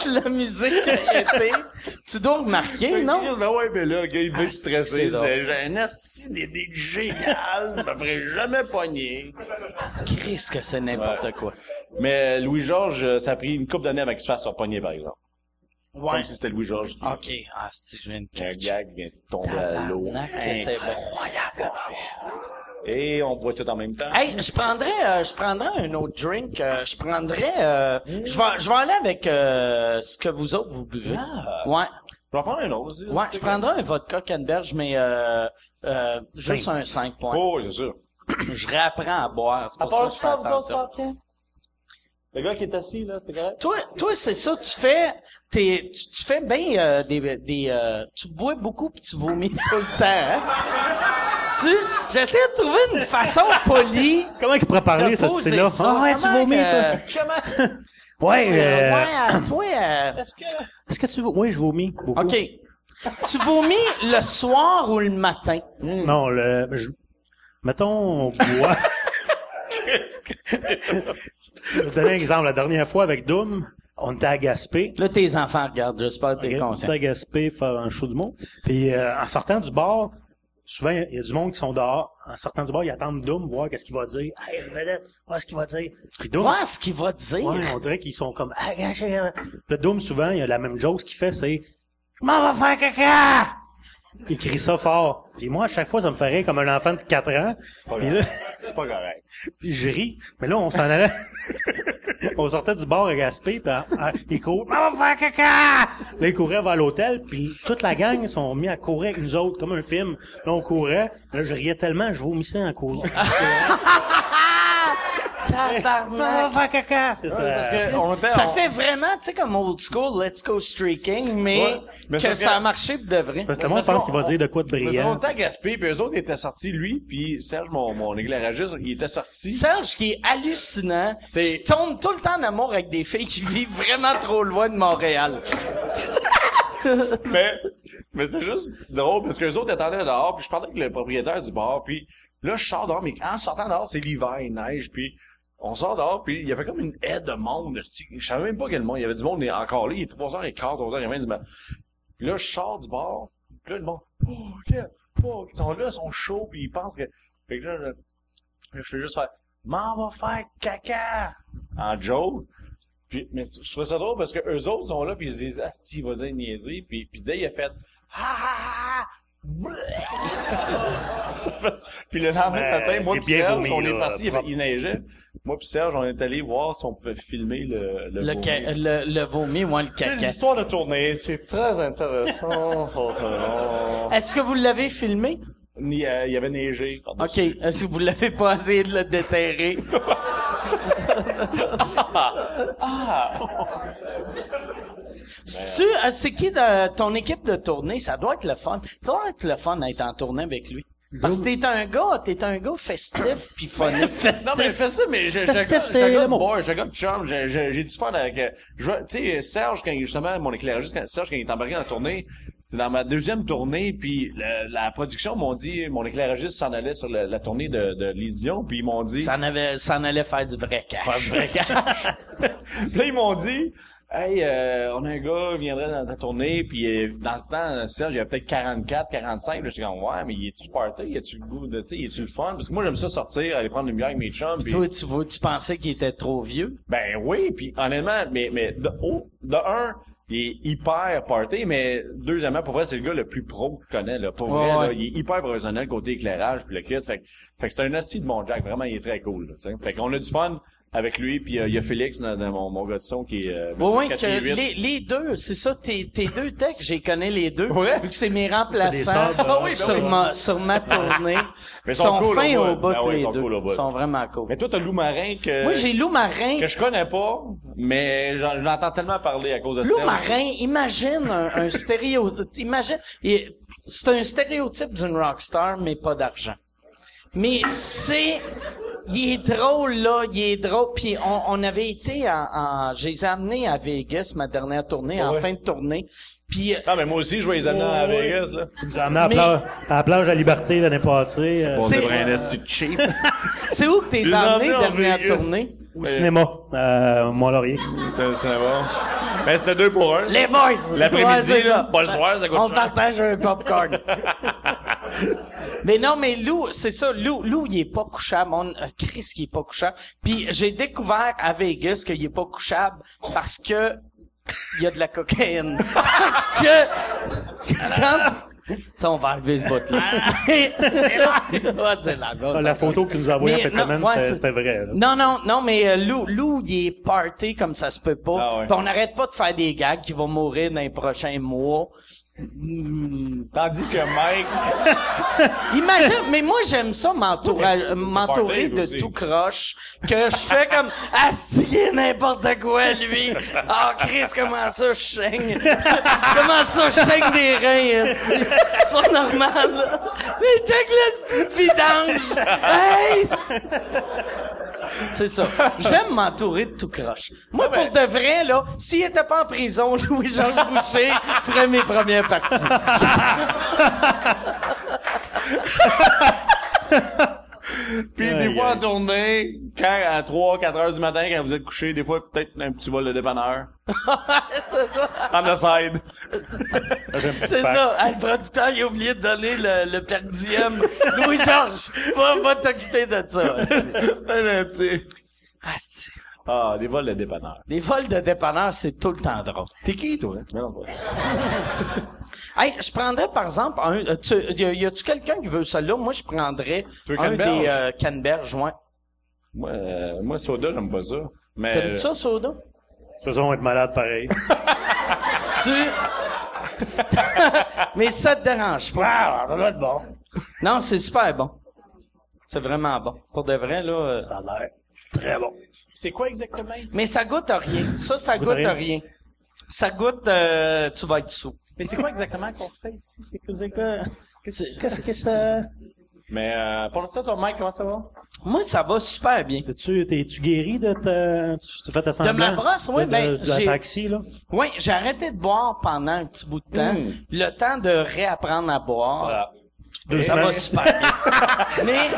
la musique arrêtée, tu dois remarquer, non? Ben ouais, mais là, le gars, il veut drôle. C'est- J'ai un asti d'idée génial, je me ferais jamais pogner. Qu'est-ce que c'est n'importe quoi. Mais Louis-Georges, euh, ça a pris une couple d'années avec qu'il se fasse faire pogner, par exemple. Ouais. Comme si c'était Louis-Georges. Ok. Ah, si je viens de Un gag vient de tomber à l'eau. Bon. Et on boit tout en même temps. Hey, je prendrais, euh, je prendrais un autre drink. euh, je prendrais, euh, je vais, je vais aller avec euh, ce que vous autres vous buvez. Ouais, Je vais en prendre un autre ouais. Je prendrais un vodka Canberge, mais euh, euh, juste un 5 points. Oh, oui, c'est sûr. *clears throat* Je réapprends à boire. C'est pour ça que je fais attention. Le gars qui est assis, là, c'est correct? Toi, toi, c'est ça. Tu fais, t'es, tu, tu fais bien euh, des, des, euh, tu bois beaucoup puis tu vomis tout le temps. Hein? tu, j'essaie de trouver une façon polie. Comment il pourrait parler, de ce poser style-là? ça. Ah ouais, tu vomis, que- toi. Comment? *laughs* Ouais, euh, Ouais, euh, toi, euh, est-ce que tu veux? Oui, je vomis. beaucoup. OK. Tu vomis le soir ou le matin? Non, le, je, mettons, on boit. je vais te donner un exemple. La dernière fois avec Doom, on était à Gaspé. Là, tes enfants regardent, j'espère que t'es On conscient. était à Gaspé faire un show du monde. Puis euh, en sortant du bar, souvent, il y a du monde qui sont dehors. En sortant du bar, ils attendent Doom, voir qu'est-ce qu'il va dire. Hey, vedette, voir ce qu'il va dire. Puis Doom, Voir ce qu'il va dire. ouais, on dirait qu'ils sont comme, ah, Le Doom, souvent, il y a la même joke qu'il fait, c'est, je m'en vais faire caca! Il crie ça fort. Puis moi, à chaque fois, ça me ferait comme un enfant de 4 ans. Puis là, C'est pas correct. puis je ris. Mais là, on s'en allait. *laughs* on sortait du bar à Gaspé, puis ah, il court. Maman va faire caca! Là, il courait vers l'hôtel, puis toute la gang sont mis à courir avec nous autres, comme un film. Là, on courait. Là, je riais tellement, je vomissais en courant. *laughs* Va caca! C'est ça. Parce que on était, Ça on- fait vraiment, tu sais, comme old school, let's go streaking, mais, Ouais, mais que parce que- ça a marché de vrai. Parce que le monde pense qu'il va dire de quoi de qu'on brillant. à Gaspé, puis eux autres étaient sortis, lui, puis Serge, mon, mon éclairagiste, il était sorti. Serge qui est hallucinant, C'est- qui tombe tout le temps en amour avec des filles qui vivent vraiment trop loin de Montréal. *laughs* mais, mais c'était juste drôle, parce que les autres attendaient dehors, puis je parlais avec le propriétaire du bar, puis là, je sors dehors, mais en sortant dehors, c'est l'hiver, il neige, puis on sort dehors, puis il y avait comme une aide de monde, je savais même pas quel monde, il y avait du monde mais encore là, il est 3h15, 3h20 du. Puis là, je sors du bar, puis là, le monde, oh, ok, oh, ils sont là, ils sont chauds, puis ils pensent que, fait là, là, je fais juste faire, m'en va faire caca! En joke. Puis, mais je trouvais ça drôle parce que eux autres sont là puis ils se disent, ah, si, il va dire niaiserie. Puis, puis Dave, il a fait, ah, Ça fait- *laughs* puis le lendemain matin, moi bien Serge, on est parti, il, propre. il neigeait. Moi puis Serge, on est allé voir si on pouvait filmer le, le, Le, vomi. ca- le, le vomi, moi, le caca. histoires de tournée, c'est très intéressant. *laughs* Oh, ça va. Est-ce que vous l'avez filmé? Ni- euh, il y avait neigé. OK. Est-ce que vous l'avez pas essayé de le déterrer? C'est-tu, *laughs* euh, c'est qui de ton équipe de tournée? Ça doit être le fun. Ça doit être le fun d'être en tournée avec lui. Parce que t'es un gars, t'es un gars festif *coughs* pis funny. Non, mais fais ça, mais je, Festif, c'est le mot. boy, chum, j'ai, j'ai, j'ai du fun avec, euh, tu sais, Serge, quand, justement, mon éclairagiste, quand, Serge, quand il est embarqué dans la tournée, c'était dans ma deuxième tournée, puis la production m'ont dit, mon éclairagiste s'en allait sur la, la tournée de, de Lysion, puis ils m'ont dit, Ça en avait, allait faire du vrai cash. faire du vrai cash. *laughs* Puis là, ils m'ont dit, hey, euh, on a un gars qui viendrait dans ta tournée, puis euh, dans ce temps, Serge, il y avait peut-être 44, 45, là, j'étais comme, ouais, mais il est-tu party, il tu le goût de, tu sais, il est-tu le fun? Parce que moi, j'aime ça sortir, aller prendre une bière avec mes chums, puis... Toi, tu, tu pensais qu'il était trop vieux? Ben oui, puis honnêtement, mais mais de, oh, de un, il est hyper party, mais deuxièmement, pour vrai, c'est le gars le plus pro que je connais, là. Pour vrai, Ouais, là, ouais. il est hyper professionnel côté éclairage puis le kit. Fait, que- fait que c'est un hostie de mon Jack, vraiment, il est très cool, là, tu sais. Fait qu'on a du fun avec lui, puis euh, il y a Félix, dans, dans mon, mon gars de son, qui est euh, Oui, que les, les deux, c'est ça, tes, tes deux techs, j'ai connais les deux. Ouais? Vu que c'est mes remplaçants *laughs* ah oui, ben sur, oui. ma, sur ma tournée. Mais sont sont cool fins au bout. Ben ouais, les sont deux. cool au bout. Ils sont vraiment cool. Mais toi, t'as Lou Marin que... Moi, j'ai Lou Marin. que je connais pas, mais j'en, j'en entends tellement parler à cause de Lou Serge. Marin, imagine un, un *laughs* stéréo... Imagine... C'est un stéréotype d'une rockstar, mais pas d'argent. Mais c'est... Il est drôle, là, il est drôle. Puis on, on avait été en... en je les ai amenés à Vegas, ma dernière tournée, en Ouais. fin de tournée. Puis... euh, Non, mais moi aussi, je vais les amener à Ouais. Vegas, là. Il nous a amené à, la Mais- plage, à la plage à Liberté l'année passée, euh, Bon, C'est- un cheap. *laughs* C'est où que t'es Les en dernière Vegas. tournée? Au cinéma, euh, Mont-Laurier. C'est bon. Ben, c'était deux pour un. Les boys! L'après-midi, Ouais, là, pas le soir, ça coûte On cher. partage un popcorn. *laughs* mais non, mais Lou, c'est ça, Lou, Lou, il est pas couchable. On, euh, Chris, il est pas couchable. Puis j'ai découvert à Vegas qu'il est pas couchable parce que il y a de la cocaïne. *laughs* parce que quand... Ça, on va enlever ce bout-là. Dire la gosse. Ah, la photo que tu nous as envoyée en fin de semaine, ouais, c'était- c'est- c'était vrai. là. Non, non, non, mais euh, Lou, Lou, il est party comme ça se peut pas. Ah ouais. Puis on n'arrête pas de faire des gags qui vont mourir dans les prochains mois. Hmm. Tandis que Mike, *laughs* Imagine, mais moi j'aime ça m'entourer, t'es de tout croche, que je fais comme astiguer n'importe quoi lui. Ah Chris, comment ça je saigne? *laughs* Comment ça je saigne des reins? C'est pas normal. Mais check le petit vidange. Hey! C'est ça. J'aime m'entourer de tout croche. Moi, pour de vrai, là, s'il était pas en prison, *laughs* Louis-Georges Boucher ferait mes premières parties. *laughs* Puis des fois en tournée, quand à 3, 4 heures du matin, quand vous êtes couché, des fois peut-être un petit vol de dépanneur. c'est ça. On the side. C'est ça. Ah, le producteur, il a oublié de donner le, le per diem. Louis-Georges, va, va t'occuper de ça. un petit... Asti. Ah, des vols de dépanneur. Les vols de dépanneur, c'est tout le temps drôle. T'es qui, toi? Hey, je prendrais par exemple un. euh, Tu, y a- y a-tu quelqu'un qui veut ça là? Moi, je prendrais Tu veux un canneberge? des euh, canneberges, ouais. Moi, euh, moi, soda, j'aime pas ça. Mais... T'aimes ça, soda? Faisons être malade pareil. *laughs* Tu. *laughs* Mais ça te dérange pas. Ah, ça doit être bon. Non, c'est super bon. C'est vraiment bon. Pour de vrai, là. euh, Ça a l'air très bon. C'est quoi exactement ici? Mais ça goûte à rien. Ça, ça goûte, rien. à rien. Ça goûte, euh, tu vas être sous. Mais c'est quoi exactement qu'on fait ici? C'est que c'est que... Qu'est-ce que ça... Mais, euh, pour ça, ton Mike, comment ça va? Moi, ça va super bien. T'es-tu, t'es-tu guéri de ta, tu, tu fais ta semblant? ma brosse, oui, de, ben, de, de la taxi, là? Oui, j'ai arrêté de boire pendant un petit bout de temps. Mm. Le temps de réapprendre à boire. Voilà. Deux Ça va super bien. *laughs* mais,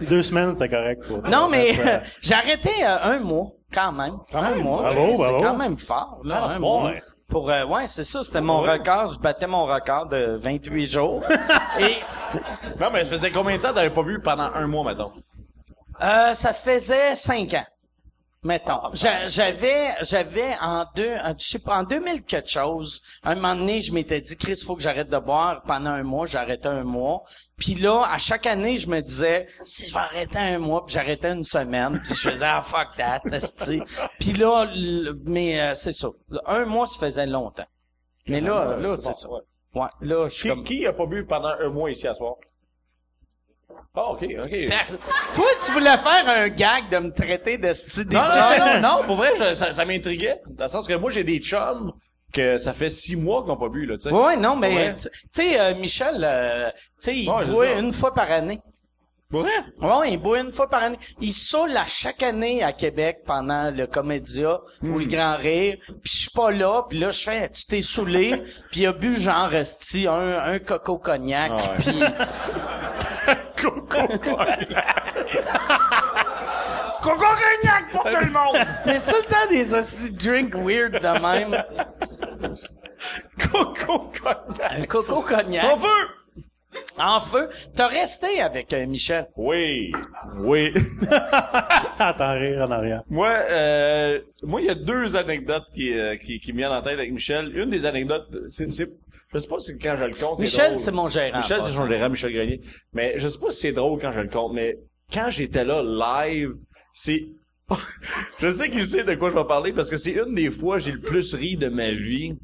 *laughs* Deux semaines, c'est correct. Pour, non, mais euh, *laughs* j'ai arrêté euh, un mois, quand même. un même? mois. Bravo, bravo. C'est quand même fort, là, Ah, un bon, mois. ouais. Pour, euh, ouais, c'est ça, c'était mon record. Je battais mon record de 28 jours. *laughs* Et, Non, mais ça faisait combien de temps t'avais pas bu pendant un mois, mettons? euh, ça faisait cinq ans. Mettons. Ah, J'a- J'avais, j'avais en deux, en- je sais pas, en 2000 quelque chose, un moment donné, je m'étais dit, Chris, faut que j'arrête de boire pendant un mois, j'arrêtais un mois. Puis là, à chaque année, je me disais, si je vais arrêter un mois, puis j'arrêtais une semaine, puis je faisais, ah, fuck that, esti. Puis là, le- mais euh, c'est ça. Un mois, ça faisait longtemps. Mais là, là, c'est ça. Ouais, là, je suis Qui, comme... qui a pas bu pendant un mois ici à soir? Ah, ok, ok. Toi, tu voulais faire un gag de me traiter de style Non, non, non, non, pour vrai, je- ça, ça m'intriguait. Dans le sens que moi, j'ai des chums que ça fait six mois qu'ils n'ont pas bu, là, tu sais. Ouais, non, mais Ouais. tu tu sais, euh, Michel, euh, tu sais, il Ouais, boit ça. une fois par année. Pour vrai? Ouais, il boit une fois par année. Il saoule à chaque année à Québec pendant le Comédia ou le Hmm. Grand Rire. Puis je suis pas là, puis là je fais, tu t'es saoulé, *laughs* puis il a bu genre esti un, un coco cognac, Ah ouais. puis *laughs* Coco, coco cognac pour tout le monde. Mais c'est le temps des de drink weird de même. Coco, cognac. Un coco cognac. En feu! En feu. T'as resté avec euh, Michel. Oui, oui. *laughs* Attends, rire en arrière. moi, euh, moi, il y a deux anecdotes qui, euh, qui, qui me viennent en tête avec Michel. Une des anecdotes, c'est, c'est, je sais pas si quand je le compte, Michel, c'est mon gérant. Michel, c'est son gérant, Michel Grenier. Mais je sais pas si c'est drôle quand je le compte, mais quand j'étais là live, c'est... *laughs* je sais qu'il sait de quoi je vais parler parce que c'est une des fois j'ai le plus ri de ma vie.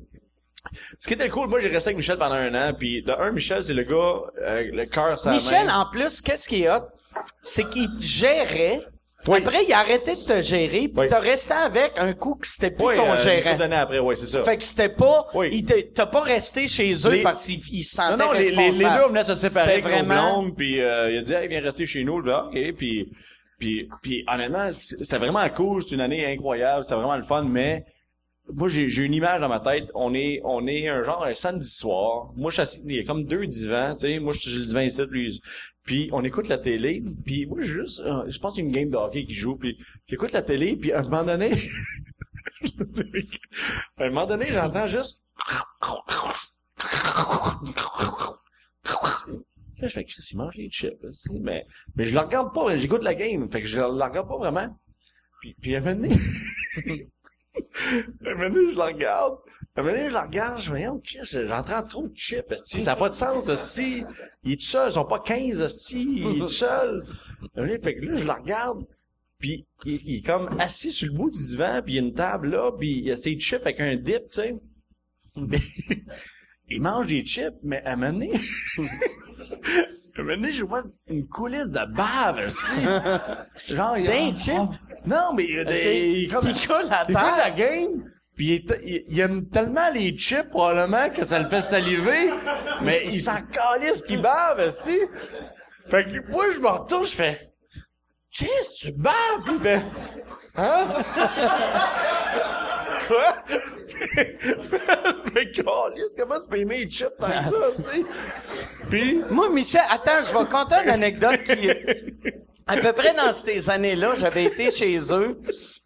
Ce qui était cool, moi j'ai resté avec Michel pendant un an, puis de un, Michel, c'est le gars, euh, le cœur la Michel, main. en plus, qu'est-ce qu'il a? C'est qu'il gérait. Oui. Après, il a arrêté de te gérer, puis Oui. t'as resté avec un coup que c'était plus Oui, ton euh, gérant. d'années après, ouais, c'est ça. Fait que c'était pas, il t'as pas resté chez eux Les- parce qu'ils ils se sentaient Non, non, les, les, deux venaient se séparer avec vraiment... blondes, puis euh, il a dit, hey, viens rester chez nous, là, ok, puis, puis, puis honnêtement, c'était vraiment cool, c'est une année incroyable, c'était vraiment le fun, mais moi, j'ai, j'ai une image dans ma tête, on est, on est un genre un samedi soir, moi, je suis assis- il y a comme deux divans, tu sais, moi, je suis le divan ici, lui, puis on écoute la télé, puis moi, juste, euh, je pense qu'il y a une game de hockey qui joue, puis j'écoute la télé, puis à un moment donné, *laughs* à un moment donné, j'entends juste Là, je fais, Chris, il mange les chips, mais, mais je le regarde pas, j'écoute la game, fait que je le regarde pas vraiment. Puis, puis à un moment donné, *laughs* donné, je le regarde, donné, je le regarde, je me dis, oh, j'entends trop de chips, ça n'a pas de sens, si il est tout seul, ils sont pas 15, esti, il est tout seul. Fait que là, je le regarde, puis il, il est comme assis sur le bout du divan, puis il y a une table là, puis il y a ses chips avec un dip, tu sais. *laughs* Il mange des chips, mais à un moment donné, à *laughs* un moment donné, je vois une coulisse de bave, aussi. *laughs* Genre, il y a Des chips? Non, mais il y a des... il- comme- Qui coule à il terre. la game, puis il, il- il aime tellement les chips, probablement, que ça le fait saliver, mais il s'en calisse qu'il bave, aussi. Fait que moi, je me retourne, je fais... Qu'est-ce que tu baves? Puis il fait... Hein? *laughs* Quoi? fait calisse, comment tu peux aimer les chips tant que ça, tu sais? Puis, Moi, Michel, attends, je vais conter une anecdote qui. À peu près dans ces années-là, j'avais été chez eux.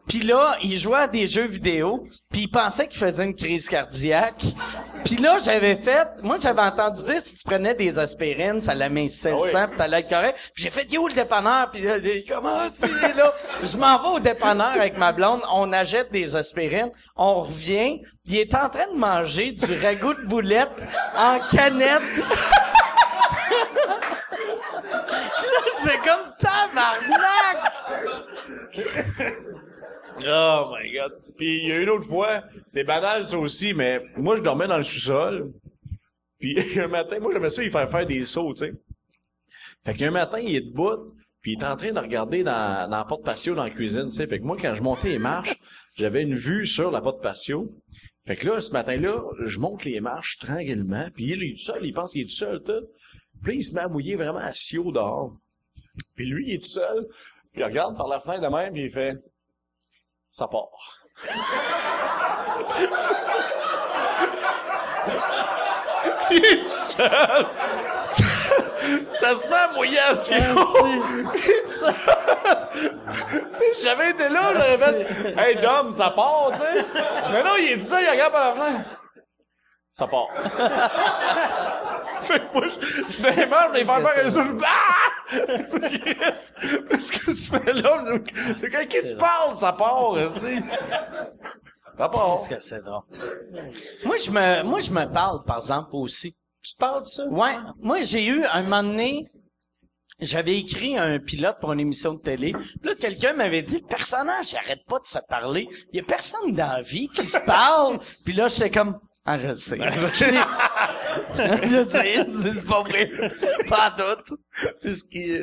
Puis là, ils jouaient à des jeux vidéo, puis ils pensaient qu'ils faisaient une crise cardiaque. Puis là, j'avais fait... Moi, j'avais entendu dire, si tu prenais des aspirines, ça l'amincissait le Ah sang, puis t'allais être correct. Puis j'ai fait, yo, le dépanneur? Puis là, comment c'est là? Je m'en vais au dépanneur avec ma blonde, on achète des aspirines, on revient, il est en train de manger du ragoût de boulette en canette. *laughs* C'est comme tabarnak! oh my god. Puis il y a une autre fois, c'est banal ça aussi, mais moi je dormais dans le sous-sol. Puis *laughs* un matin, moi j'aimais ça il faire faire des sauts, tu sais. Fait qu'un matin, il est debout, puis il est en train de regarder dans, la porte patio dans la cuisine, tu sais. Fait que moi, quand je montais les marches, j'avais une vue sur la porte patio. Fait que là, ce matin-là, je monte les marches tranquillement, puis il est tout seul, il pense qu'il est tout seul, tout. Puis il se met à mouiller vraiment assis au dehors. Puis lui, il est tout seul, puis il regarde par la fenêtre de même, puis il fait « Ça part. *laughs* » Il est tout seul. *laughs* Ça se met à mouiller est tout seul. *laughs* Tu si j'avais été là, j'aurais fait « Hey, Dom, ça part, tu sais. » Mais non, il est tout seul, il regarde par la fenêtre. Ça part. *laughs* fait que moi, je, je démarre, je vais faire faire un souffle. Ah! *laughs* Qu'est-ce que tu fais là? C'est quelqu'un qui te parle, ça part, tu sais. Ça part. Qu'est-ce que c'est drôle? Moi, je me, moi, je me parle, par exemple, aussi. Tu te parles de ça? Ouais. Moi, j'ai eu, un moment donné, j'avais écrit un pilote pour une émission de télé. Puis là, quelqu'un m'avait dit, le personnage, il arrête pas de se parler. Il y a personne dans la vie qui se parle. Puis là, j'étais comme, ah, je le sais. *laughs* je sais, c'est pas vrai. Pas tout. C'est ce qui,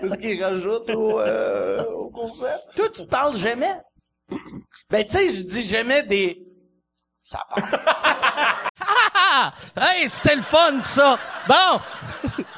c'est ce qui rajoute au, euh, au concept. Toi, tu parles jamais? Ben, tu sais, je dis jamais des... Ça parle. *laughs* Ah! Hey, c'était le fun, ça! Bon!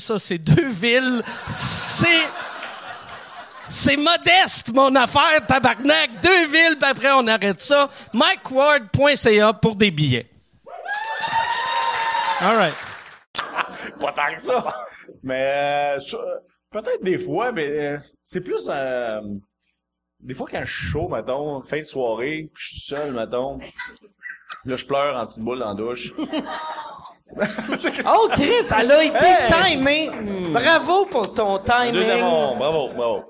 ça. C'est deux villes. C'est... C'est modeste, mon affaire, tabarnak. Deux villes, puis après, on arrête ça. MikeWard.ca pour des billets. All right. *laughs* Pas tant que ça. Mais, euh, peut-être des fois, mais euh, c'est plus, euh, des fois quand je suis chaud, mettons, fin de soirée, puis je suis seul, mettons, là, je pleure en petite boule dans la douche. *laughs* Oh, Chris, elle a été timée. Bravo pour ton timing. Deuxième bravo, bravo.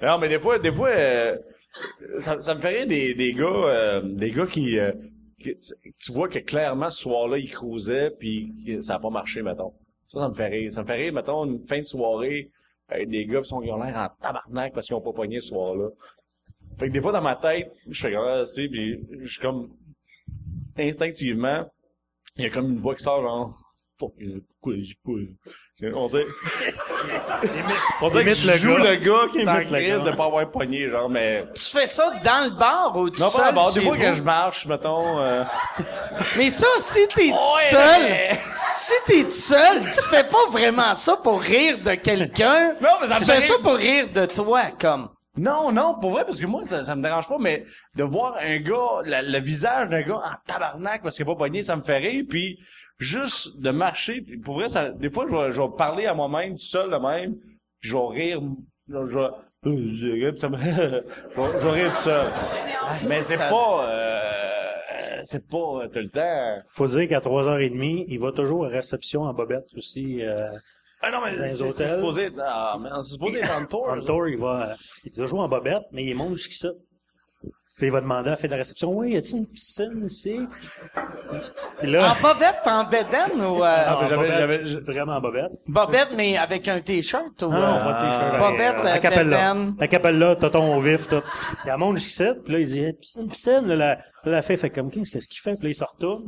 Non, mais des fois, des fois, euh, ça, ça me ferait des, des gars, euh, des gars qui, euh, qui- tu vois que clairement ce soir-là ils cruisaient puis ça a pas marché, mettons. Ça, ça me fait rire. Ça me fait rire, mettons, une fin de soirée, avec des gars qui sont, qui ont l'air en tabarnak parce qu'ils ont pas pogné ce soir-là. Fait que des fois dans ma tête, je fais comme ah, tu sais, puis je suis comme instinctivement, il y a comme une voix qui sort genre fuck, euh, pourquoi j'ai pas. On dirait, on dirait que je le joue gars. le gars qui me le crise de pas avoir pogné, genre, mais. Tu fais ça dans le bar ou tout Non, pas d'abord. Des chez fois, vous? quand je marche, mettons, euh, Mais ça, si t'es tout seul, si t'es tout seul, tu fais pas vraiment ça pour rire de quelqu'un. Non, mais ça Tu fais ça pour rire de toi, comme. Non, non, pour vrai, parce que moi, ça, ça me dérange pas, mais de voir un gars, la- le visage d'un gars en tabarnak parce qu'il a pas pogné, ça me fait rire, puis juste de marcher, puis pour vrai, ça, des fois, je vais, je vais parler à moi-même, tout seul de même, puis je vais rire, je vais, je vais- puis ça me- *laughs* je vais, je vais rire tout seul. Mais c'est pas, euh, c'est pas euh, tout le temps. Faut dire qu'à 3h30, il va toujours à réception en bobette aussi. Euh, Ah non, mais Dans les c'est- supposé, ah, mais c'est supposé être en tour. il va, il va jouer en bobette, mais il monte jusqu'ici. Puis il va demander à la fête de la réception, oui, y a-t-il une piscine ici? Puis là, En bobette, en bédaine ou, euh, Ah, mais j'avais- vraiment en bobette. bobette, mais avec un t-shirt ou, Non, non, euh, pas de t-shirt. Bobette, euh, la capelle là. bédaine? La capelle là, tonton au vif, tout. Il monte jusqu'ici, puis là, il dit, piscine, piscine, là, la, là, la fille fait comme, qu'est-ce qu'il fait? Puis là, il se retourne.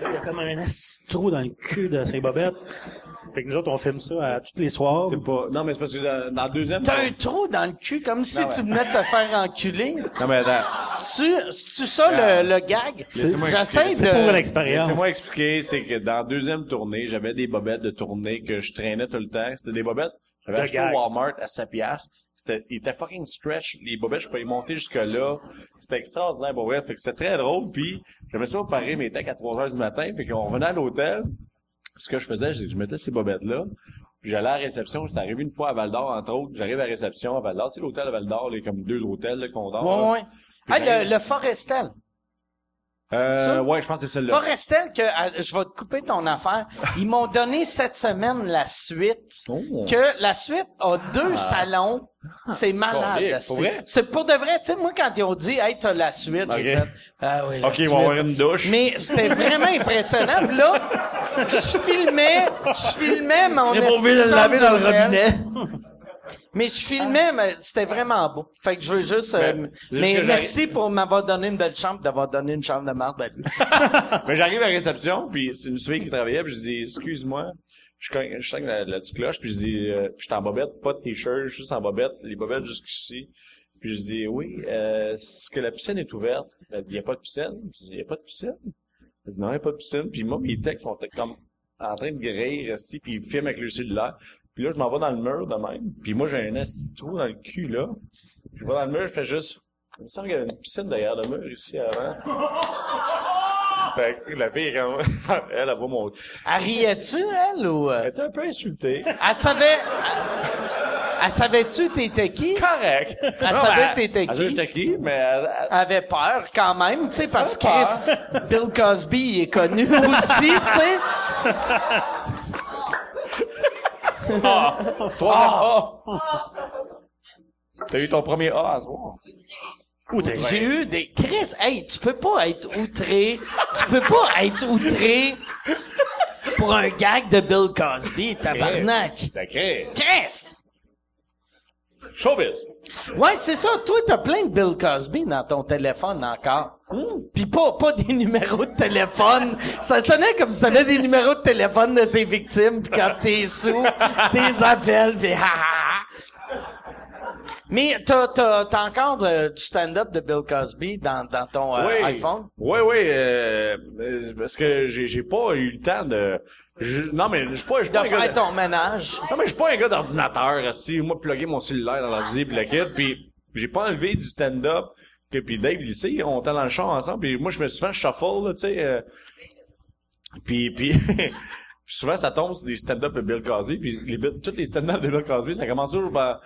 Là, *laughs* il y a comme un trou dans le cul de ses bobettes. Fait que nous autres, on filme ça à tous les soirs. C'est pas, non, mais c'est parce que dans, dans le deuxième... T'as un trou dans le cul comme si Non, tu venais de te faire enculer. Non, mais attends. Tu, c'est-tu ça le, le gag? J'essaie expliquer. C'est pour de... l'expérience. Laissez-moi expliquer, c'est que dans la deuxième tournée, j'avais des bobettes de tournée que je traînais tout le temps. C'était des bobettes, j'avais De acheté gag. au Walmart à 7 piastres. C'était, il était fucking stretch. Les bobettes, je pouvais y monter jusque là. C'était extraordinaire, pour vrai. Fait que c'était très drôle. Puis, j'aimais ça parer mes techs à 3 heures du matin. Fait qu'on revenait à l'hôtel. Ce que je faisais, c'est que je mettais ces bobettes-là. Puis j'allais à la réception. J'étais arrivé une fois à Val d'Or, entre autres. J'arrive à la réception à Val d'Or. C'est l'hôtel à Val d'Or, les comme deux hôtels, qu'on dort. Ouais, ouais. Puis Hey, j'arrive- le, le Forestel. Euh, ouais, je pense que c'est celle-là. Forestel, que, euh, je vais te couper ton affaire. Ils m'ont donné cette semaine la suite. Oh. Que la suite a deux salons. C'est malade. C'est- pour pour de vrai. Tu sais, moi, quand ils ont dit, hey, t'as la suite, j'ai fait, ah oui, Ok, ils suite. vont avoir une douche. Mais c'était vraiment impressionnant. Puis là, je filmais, je filmais mon J'ai pas oublié de esti le laver dans le robinet. Mais je filmais, mais c'était vraiment beau. Fait que je veux juste... euh, Ben, mais juste merci pour m'avoir donné une belle chambre, d'avoir donné une chambre de marde à lui. *laughs* Mais j'arrive à la réception, puis c'est une fille qui travaillait, puis je dis, excuse-moi, je je la petite cloche, puis je dis, euh, je suis en bobette, pas de t-shirt, juste en bobette, les bobettes jusqu'ici. Puis je dis, oui, euh, est-ce que la piscine est ouverte? Elle dit, y a pas de piscine? Je dis, y a pas de piscine? Elle dit, non, y a pas de piscine. Puis moi, mes textes sont comme en train de gréer ici, puis ils filment avec le cellulaire. Puis là, je m'en vais dans le mur de même. Puis moi, j'ai un esti trou dans le cul, là. Puis je vais dans le mur, je fais juste, il me semble qu'il y avait une piscine derrière le mur ici avant. *laughs* Fait que la fille, elle, elle, elle voit mon... Elle riait-tu, elle, ou... euh, Elle était un peu insultée. Elle savait... Elle, savait-tu t'étais qui? Correct. Elle savait que t'étais Elle savait qui? j'étais qui, mais elle, avait peur quand même, tu sais, parce que Chris, Bill Cosby il est connu *laughs* aussi, tu sais. Ah! Trois A. T'as eu ton premier A à soir. T'es- J'ai eu des Chris, hey, tu peux pas être outré, tu peux pas être outré pour un gag de Bill Cosby, tabarnak. Sacré. Chris! Showbiz. Ouais, c'est ça. Toi, t'as plein de Bill Cosby dans ton téléphone encore. Puis pas, pas des *laughs* numéros de téléphone. Ça sonnait comme si t'avais des numéros de téléphone de ses victimes. Puis quand t'es sous, *laughs* t'es appels. Puis ha, ha, ha. Mais t'as, t'as, t'as encore euh, du stand-up de Bill Cosby dans, dans ton euh, oui. iPhone? Oui, oui, euh, euh, parce que j'ai, j'ai pas eu le temps de... je- non, mais je suis pas, De pas un gars... ton ménage. Non, mais je suis pas un gars d'ordinateur, si moi, plugger mon cellulaire dans l'ordi pis le kit, pis j'ai pas enlevé du stand-up, que puis Dave lycée, on était dans le char ensemble, puis moi, je me suis fait shuffle, là, tu sais, euh, puis, puis, *laughs* souvent, ça tombe sur des stand-up de Bill Cosby, puis les, tous les stand-up de Bill Cosby, ça commence toujours par...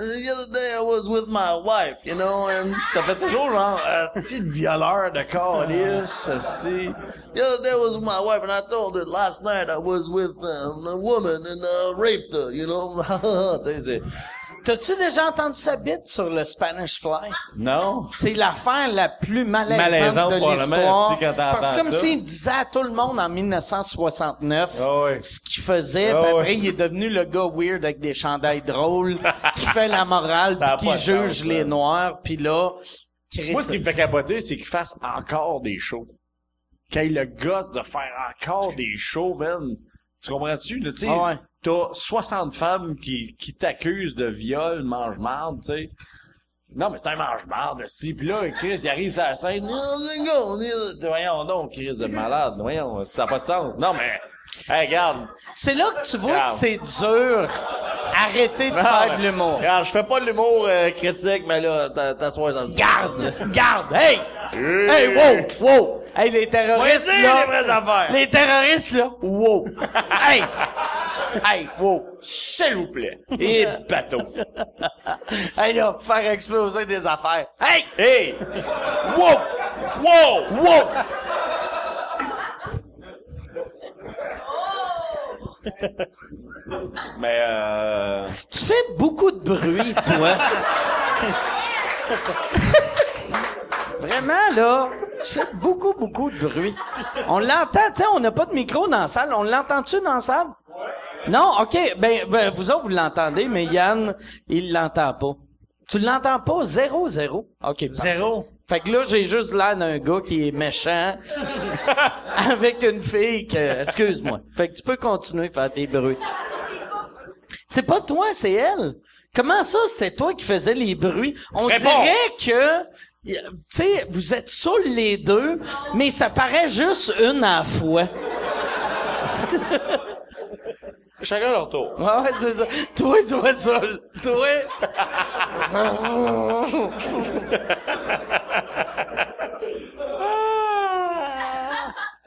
The other day I was with my wife, you know, and Ça fait toujours genre, style violeur de calice, style... the other day I was with my wife, and I told her last night I was with um, a woman and uh, raped her, you know. *laughs* T'as-tu déjà entendu sa bite sur le Spanish Fly? Non? C'est l'affaire la plus malaisante, Malaisante, de l'histoire. Parce que comme s'il disait à tout le monde en 1969 Ah ce qu'il faisait, Ah puis après il est devenu le gars weird avec des chandails drôles, *laughs* qui fait la morale, puis qui juge les noirs, puis là, Chris, Moi, ce qui me fait capoter, c'est qu'il fasse encore des shows. Qu'il ait le gosse de faire encore des shows, man. Tu comprends-tu? Là, tu sais, Ah ouais. T'as 60 femmes qui, qui t'accusent de viol, mange-marde, tu sais. Non, mais c'est un mange-marde, si. Puis là, Chris, il arrive sur la scène. Going? Voyons donc, Chris de malade. Voyons, ça n'a pas de sens. Non, mais, hey, regarde. c'est là que tu vois que c'est dur. Arrêtez de faire de l'humour. Regarde, je fais pas de l'humour euh, critique, mais là, t'as- t'assois ça se Garde! Garde! Hey! Hey, wow! Wow! Hey, les terroristes, là! les vraies affaires. Les terroristes, là! Wow! *laughs* hey! Hey, wow! S'il vous plaît. Et bateau. *laughs* Hey, là, faire exploser des affaires. Hey! Hey! Wow! Wow! Wow! *laughs* Mais, euh... Tu fais beaucoup de bruit, toi. *laughs* Vraiment, là, tu fais beaucoup, beaucoup de bruit. On l'entend, tu sais, on n'a pas de micro dans la salle. On l'entend-tu dans la salle? Non? OK. Ben, ben, vous autres, vous l'entendez, mais Yann, il l'entend pas. Tu l'entends pas? Zéro, zéro. OK. Zéro. Fait que là, j'ai juste l'air d'un gars qui est méchant *laughs* avec une fille que... Excuse-moi. Fait que tu peux continuer à faire tes bruits. C'est pas toi, c'est elle. Comment ça, c'était toi qui faisais les bruits? On Réponds. dirait que... Tu sais, vous êtes seuls les deux, mais ça paraît juste une à la fois. Chacun leur tour. Ouais, ouais, c'est ça. Toi, sois seul. Toi. *laughs*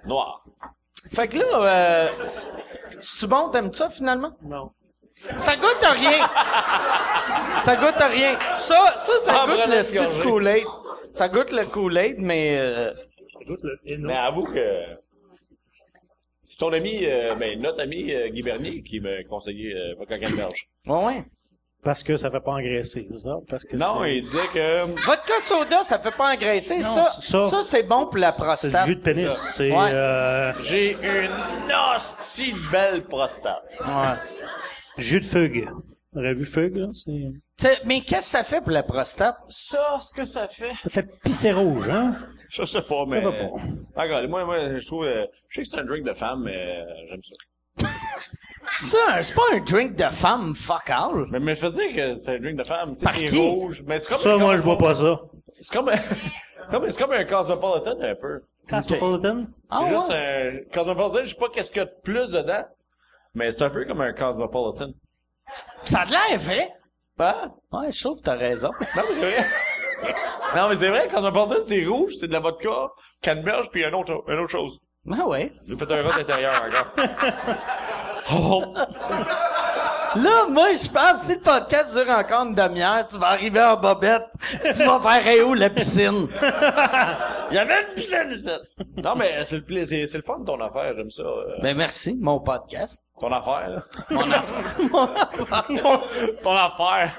Noir. Fait que là, euh, c'est-tu bon? T'aimes ça, finalement? Non. Ça goûte à rien. ça goûte à rien. Ça, ça, ça Ah, goûte le style. Kool-Aid. Ça goûte le Kool-Aid, mais... euh, Écoute, le Inno. Mais avoue que c'est ton ami, euh, ben, notre ami euh, Guy Bernier qui m'a conseillé euh, Vodka Canneberge. ouais, ouais. Parce que ça fait pas engraisser, c'est ça? Parce que Non, c'est- il disait que Vodka soda, ça fait pas engraisser. Non, ça, ça- ça, c'est bon pour la c'est le prostate. jus de pénis. C'est, Ouais. euh, j'ai une hostie de belle prostate. Ouais. *laughs* jus de fugue. Vu fugue, là? C'est... T'sais, mais qu'est-ce que ça fait pour la prostate? Ça, ce que ça fait. Ça fait pisser rouge, hein? Je sais pas, mais. Ça va pas. Regarde, moi, moi, je trouve, euh, je sais que c'est un drink de femme, mais euh, j'aime ça. *laughs* Ça, c'est pas un drink de femme, fuck all. Mais, mais je veux dire que c'est un drink de femme, tu sais, Par c'est qui? rouge. Mais c'est comme Ça, un moi, je bois pas ça. C'est comme, un- c'est *laughs* comme, c'est comme un Cosmopolitan, un peu. Cosmopolitan? Ah, C'est ouais? juste un Cosmopolitan, je sais pas qu'est-ce qu'il y a de plus dedans, mais c'est un peu comme un Cosmopolitan. Ça a l'air vrai. Hein? Ouais, je trouve que t'as raison. Non, mais c'est vrai. *laughs* non, mais c'est vrai, Cosmopolitan, c'est rouge, c'est de la vodka, canneberge, puis un autre, une autre chose. Ben ouais. J'ai fait un rot intérieur encore. oh, Là, moi, je pense, si le podcast dure encore une demi-heure, tu vas arriver en bobette, pis tu vas faire hey, où la piscine? il y avait une piscine ici. Non, mais c'est le plaisir, c'est le fun de ton affaire, j'aime ça. euh, Ben merci, mon podcast. ton affaire, là. Mon affaire. Mon *laughs* affaire. ton, ton affaire.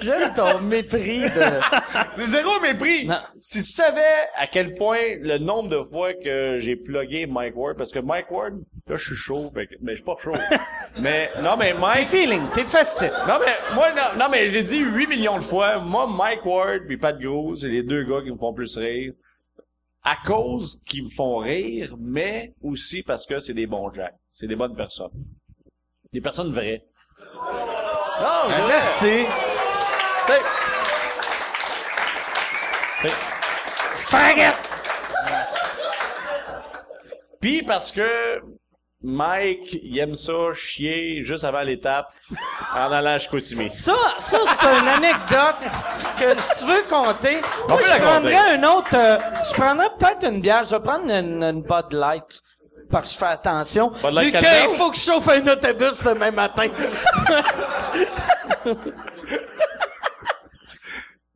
J'aime ton mépris de... *laughs* C'est zéro mépris. Non. Si tu savais à quel point le nombre de fois que j'ai plugué Mike Ward, parce que Mike Ward, là, je suis chaud, fait que- mais je suis pas chaud. *laughs* mais, non, mais T'es Mike, feeling, t'es festif. non, mais, moi, non, non, mais je l'ai dit 8 millions de fois. Moi, Mike Ward puis Pat Gros, c'est les deux gars qui me font plus rire. À cause qu'ils me font rire, mais aussi parce que c'est des bons jacks. C'est des bonnes personnes. Des personnes vraies. Non, c'est vrai. merci. C'est... C'est... Faggot! Puis parce que Mike, il aime ça chier juste avant l'étape en allant à Chicoutimi. Ça, ça c'est une anecdote que si tu veux compter, moi peut je la prendrais un autre, euh, je prendrais peut-être une bière, je vais prendre une, une Bud Light. Parce que je fais attention. Bud Light Vu qu'il faut que je chauffe un autobus demain matin. *laughs*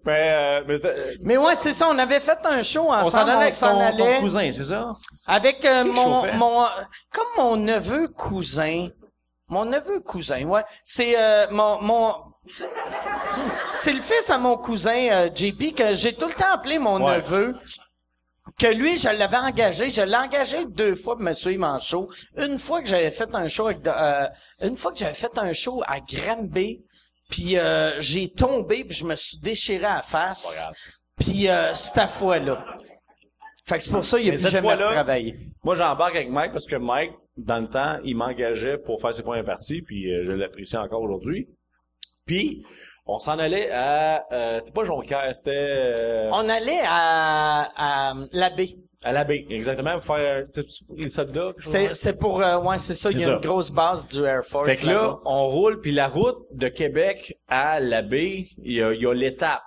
Mais, euh, mais c'est- Mais ouais, c'est ça, on avait fait un show ensemble. on s'en allait avec ton, ton allait cousin, c'est ça? Avec euh, mon, mon, comme mon neveu cousin. Mon neveu cousin, ouais. C'est euh, mon, mon, c'est- le fils à mon cousin euh, JP que j'ai tout le temps appelé mon Ouais. neveu. Que lui, je l'avais engagé. Je l'ai engagé deux fois pour me suivre en show. Une fois que j'avais fait un show avec, euh, une fois que j'avais fait un show à Granby, puis euh, j'ai tombé puis je me suis déchiré à la face. Puis euh, cette fois-là. Fait que c'est pour ça qu'il a Mais plus cette jamais fois-là- retravaillé. Moi, j'embarque avec Mike parce que Mike, dans le temps, il m'engageait pour faire ses premières parties, puis euh, je l'apprécie encore aujourd'hui. Puis, on s'en allait à... Euh, c'était pas Jonquière, c'était... euh, On allait à, à l'abbé. À la baie, exactement, pour faire... tu sais, pour les soldats. C'est, pour, euh, ouais, c'est ça, il y a ça. une grosse base du Air Force. Fait que là, on roule, puis la route de Québec à la baie, il y a, il y a l'étape.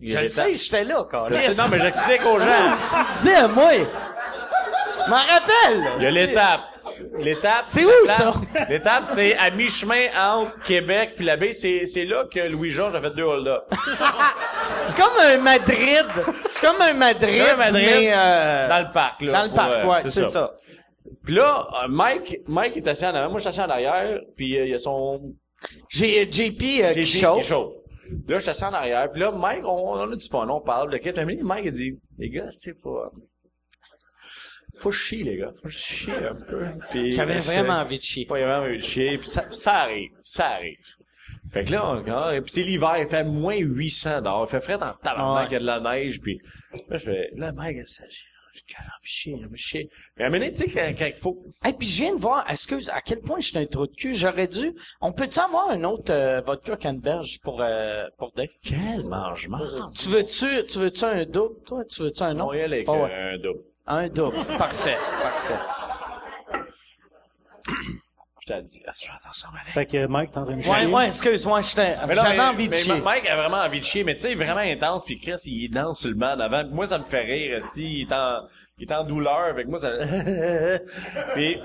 Je le sais, j'étais là, quand sais, non, mais j'explique aux *laughs* gens. Tu dis à moi. M'en rappelle. Il y a l'étape. L'étape. C'est où, ça? *laughs* L'étape, c'est à mi-chemin entre Québec puis la baie. C'est, c'est là que Louis-Georges a fait deux hold-up. *laughs* C'est comme un Madrid. C'est comme un Madrid, Un Madrid, mais, euh, Dans le parc, là. dans le pour, parc, euh, ouais, c'est ça. Puis là, euh, Mike, Mike est assis en arrière. Moi, je suis assis en arrière. Puis euh, il y a son J'ai JP, euh, qui JP chauffe. qui chauffe. Là, je suis assis en arrière. Puis là, Mike, on, on a du fun. On parle de quelques minutes. Mike, il dit, les gars, c'est faut... Faut chier, les gars. Faut chier un peu. Puis, J'avais vraiment envie de chier. pas vraiment envie de chier, puis ça, ça arrive, ça arrive. Fait que là, on, ah, puis c'est l'hiver, il fait moins 800 dehors. Il fait frais en tabarnak, il y a de la neige, puis là, je fais, là, mec, ça, j'ai j'ai envie de chier, j'ai envie de chier. Mais à un moment tu sais, quand, quand il faut... Et puis je viens de voir, excuse, à quel point je suis un trou de cul? J'aurais dû. On peut-tu avoir un autre euh, vodka canneberge pour euh, pour Dave? Quel mangement! Tu veux-tu, tu veux-tu un double, toi? Tu veux-tu un On autre? y allait avec ouais. un double. Un double. Parfait, parfait. *clears throat* Je t'ai dit, je vais attention, mais Fait que Mike, t'es en train de Ouais, chier. ouais, excuse-moi, j'étais- j'avais mais- envie de mais chier. Mike a vraiment envie de chier, mais tu sais, vraiment intense, puis Chris, il danse sur le banc avant. Moi, ça me fait rire, aussi. Il est en, il est en douleur, avec moi, ça... *laughs* puis,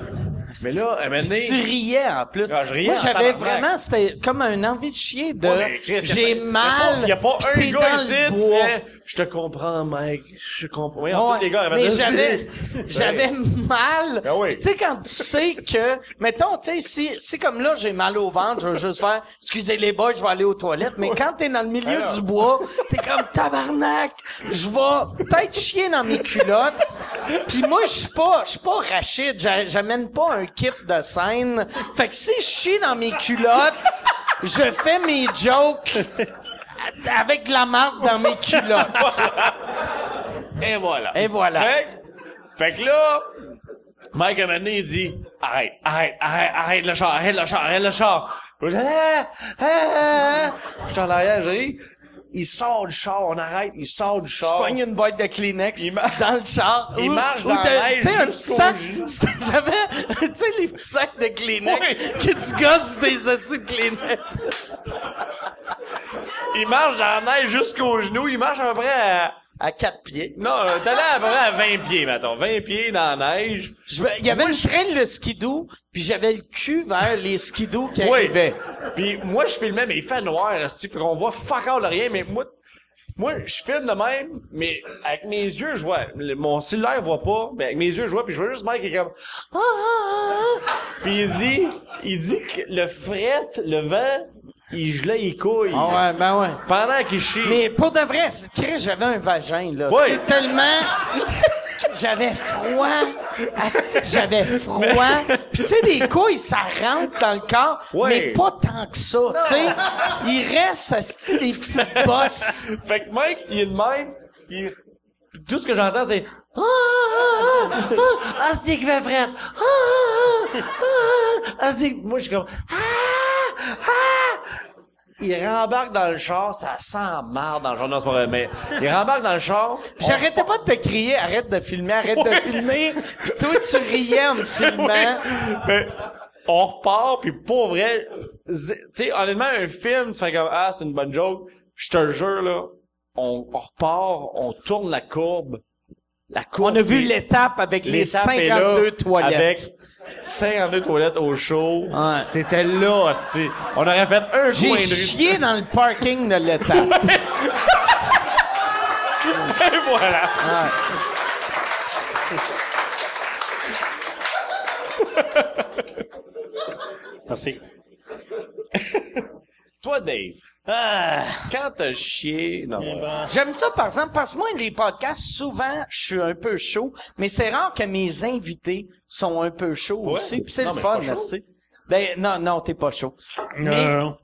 *laughs* mais là, à donné... Tu riais en plus. Ah, je riais Moi, j'avais vraiment, c'était comme un envie de chier de Ouais, a j'ai mal. Il y a pas, y a pas pis un gars dans ici fait, je te comprends, Mike, je comprends. Oui, Ouais, tous les gars avaient mais j'avais, *laughs* j'avais mal. Ben oui. Tu sais, quand tu sais que, mettons, tu sais, si, si comme là, j'ai mal au ventre, je veux juste faire, excusez les boys, je vais aller aux toilettes. Mais quand t'es dans le milieu Alors. du bois, t'es comme tabarnak, je vais peut-être chier dans mes culottes. Puis moi, je suis pas, je suis pas rachide, j'a- j'amène pas un kit de scène. Fait que si je chie dans mes culottes, je fais mes jokes avec de la marque dans mes culottes. Et voilà. Et voilà. Fait, que- fait que là, Mike, un moment donné, il dit, arrête, arrête, arrête, arrête le char, arrête le char, arrête le char. Puis je dis, ah, ah, ah. Je suis en arrière, je ris. Il sort du char, on arrête, il sort du Je char. pogne une boîte de Kleenex Il dans le char. *laughs* Il Ou- marche dans de- la neige Tu sais, un sac. *laughs* J'avais, *laughs* tu sais, les petits sacs de Kleenex Oui. que tu gosses des assis de Kleenex. Il marche dans la neige jusqu'au genou, il marche à peu près à, À quatre pieds. non, t'es allé à à 20 pieds, mettons. 20 pieds dans la neige. Il y avait une traîne de skidoo, puis j'avais le cul vers les skidoo qui Oui. arrivaient. Puis moi, je filmais, mais il fait noir, esti, fait qu'on voit fuck all rien, mais moi, moi, je filme de même, mais avec mes yeux, je vois, mon cellulaire voit pas, mais avec mes yeux, je vois, puis je vois juste Mike qui est comme, ah, ah, ah. Puis il dit, il dit que le fret, le vent, il gelait les couilles. Ah ouais, ben ouais. Pendant qu'il chie. Mais pour de vrai, c'est- Chris, j'avais un vagin, là. Oui. Sais, tellement... J'avais froid. J'avais froid. Puis tu sais, les couilles, ça rentre dans le corps, Oui. mais pas tant que ça, tu sais. Il reste, asti, des petites bosses. Fait que Mike, il est de même, il- tout ce que j'entends, c'est, ah, ah, ah, ah, ah, c'est qu'il fait fret. Ah, ah, ah, ah, c'est que- moi, je suis comme, ah, ah. Il rembarque dans le char, ça sent marre dans le char, non, c'est pas vrai, mais il rembarque dans le char. J'arrêtais pas de te crier, arrête de filmer, arrête de filmer. Puis toi, tu riais en me *laughs* filmant. Mais on repart, puis pour vrai, tu sais, honnêtement, un film, tu fais comme, ah, c'est une bonne joke. Je te jure, là, on, on repart, on tourne la courbe. La courbe. On a vu l'étape avec les l'étape est là, 52 toilettes. Avec 52 toilettes au show. Ouais. C'était là, hostie. On aurait fait un J'ai coin de rue. chié dans le parking de l'étape. *laughs* Et voilà. Merci. *laughs* Toi, Dave. Ah. Quand t'as chié, non. J'aime ça, par exemple, parce que moi, les podcasts, souvent, je suis un peu chaud, mais c'est rare que mes invités sont un peu chauds Ouais. aussi, puis c'est le fun, aussi. Ben, non, non, t'es pas chaud. Non, Mais-. *laughs*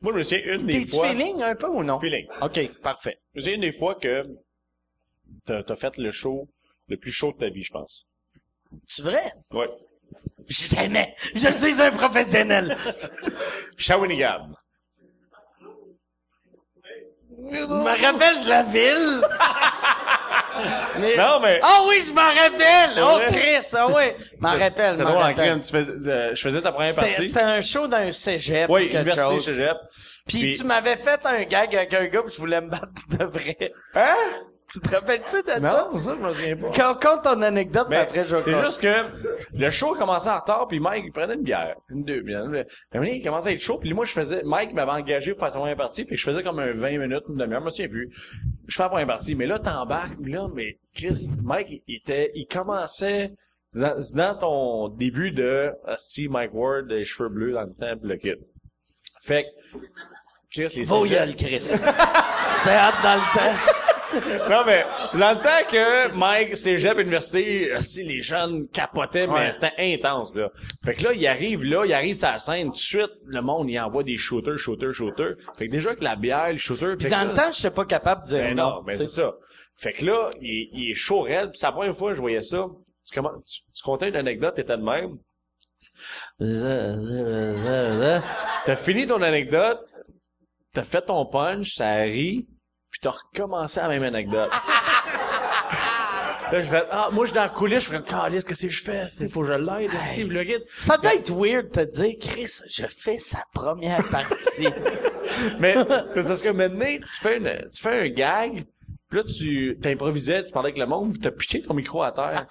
Moi, je me souviens une des T'es-tu fois. feeling un peu ou non? Feeling. OK, parfait. Je me souviens une des fois que t'as as fait le show le plus chaud de ta vie, je pense. C'est vrai? Ouais. Jamais. Je suis un professionnel. *laughs* Shawinigan. Je me rappelle de la ville. *laughs* Mais- Non, mais- Ah oui, je m'en rappelle! Oh? Chris, ah oui. Je m'en rappelle, je C'est m'en rappelle. crime. Tu faisais, euh, je faisais ta première partie. c'était un show d'un cégep Oui, ou quelque Université chose. Cégep. Puis, Puis- tu m'avais fait un gag avec un gars, puis je voulais me battre de vrai. Hein? Tu te rappelles-tu de ça? Non, ça, je me souviens pas. Quand, compte ton anecdote, Mais après, je c'est juste que le show a commencé en retard, puis Mike, il prenait une bière, une deux bières. Il commençait à être chaud, puis moi, je faisais, Mike m'avait engagé pour faire sa première partie, puis je faisais comme un 20 minutes, une demi-heure, je me souviens plus. Je fais la première partie, mais là, t'embarques, là, mais Chris, Mike, il était, il commençait, c'est dans, dans ton début de, ah, si Mike Ward, les cheveux bleus dans le temps, puis le kid. Fait que, Chris, les Chris. *laughs* C'était hâte dans le temps. *laughs* non, mais dans le temps que Mike, cégep, université, euh, si les jeunes capotaient, mais c'était intense, là. Fait que là, il arrive là, il arrive sur la scène, tout de suite, le monde, il envoie des shooters, shooters, shooters. Fait que déjà, avec la bière, le shooter... que Dans le temps, j'étais pas capable de dire ben non. non, ben c'est ça. Fait que là, il, est- il est chaud raide, pis c'est la première fois que je voyais ça. Tu, comment, tu, tu contais une anecdote, t'étais de même? T'as fini ton anecdote, t'as fait ton punch, ça rit, puis t'as recommencé la même anecdote. Là, je fais, ah, moi, je suis dans la coulisse, je fais, calice, qu'est-ce que je fais? Il faut que je l'aide, hey. le guide. Ça doit être weird de te dire, Chris, je fais sa première partie. *laughs* Mais, c'est parce que maintenant, tu fais une, tu fais un gag, puis là, tu t'improvisais, tu parlais avec le monde, puis t'as pitché ton micro à terre.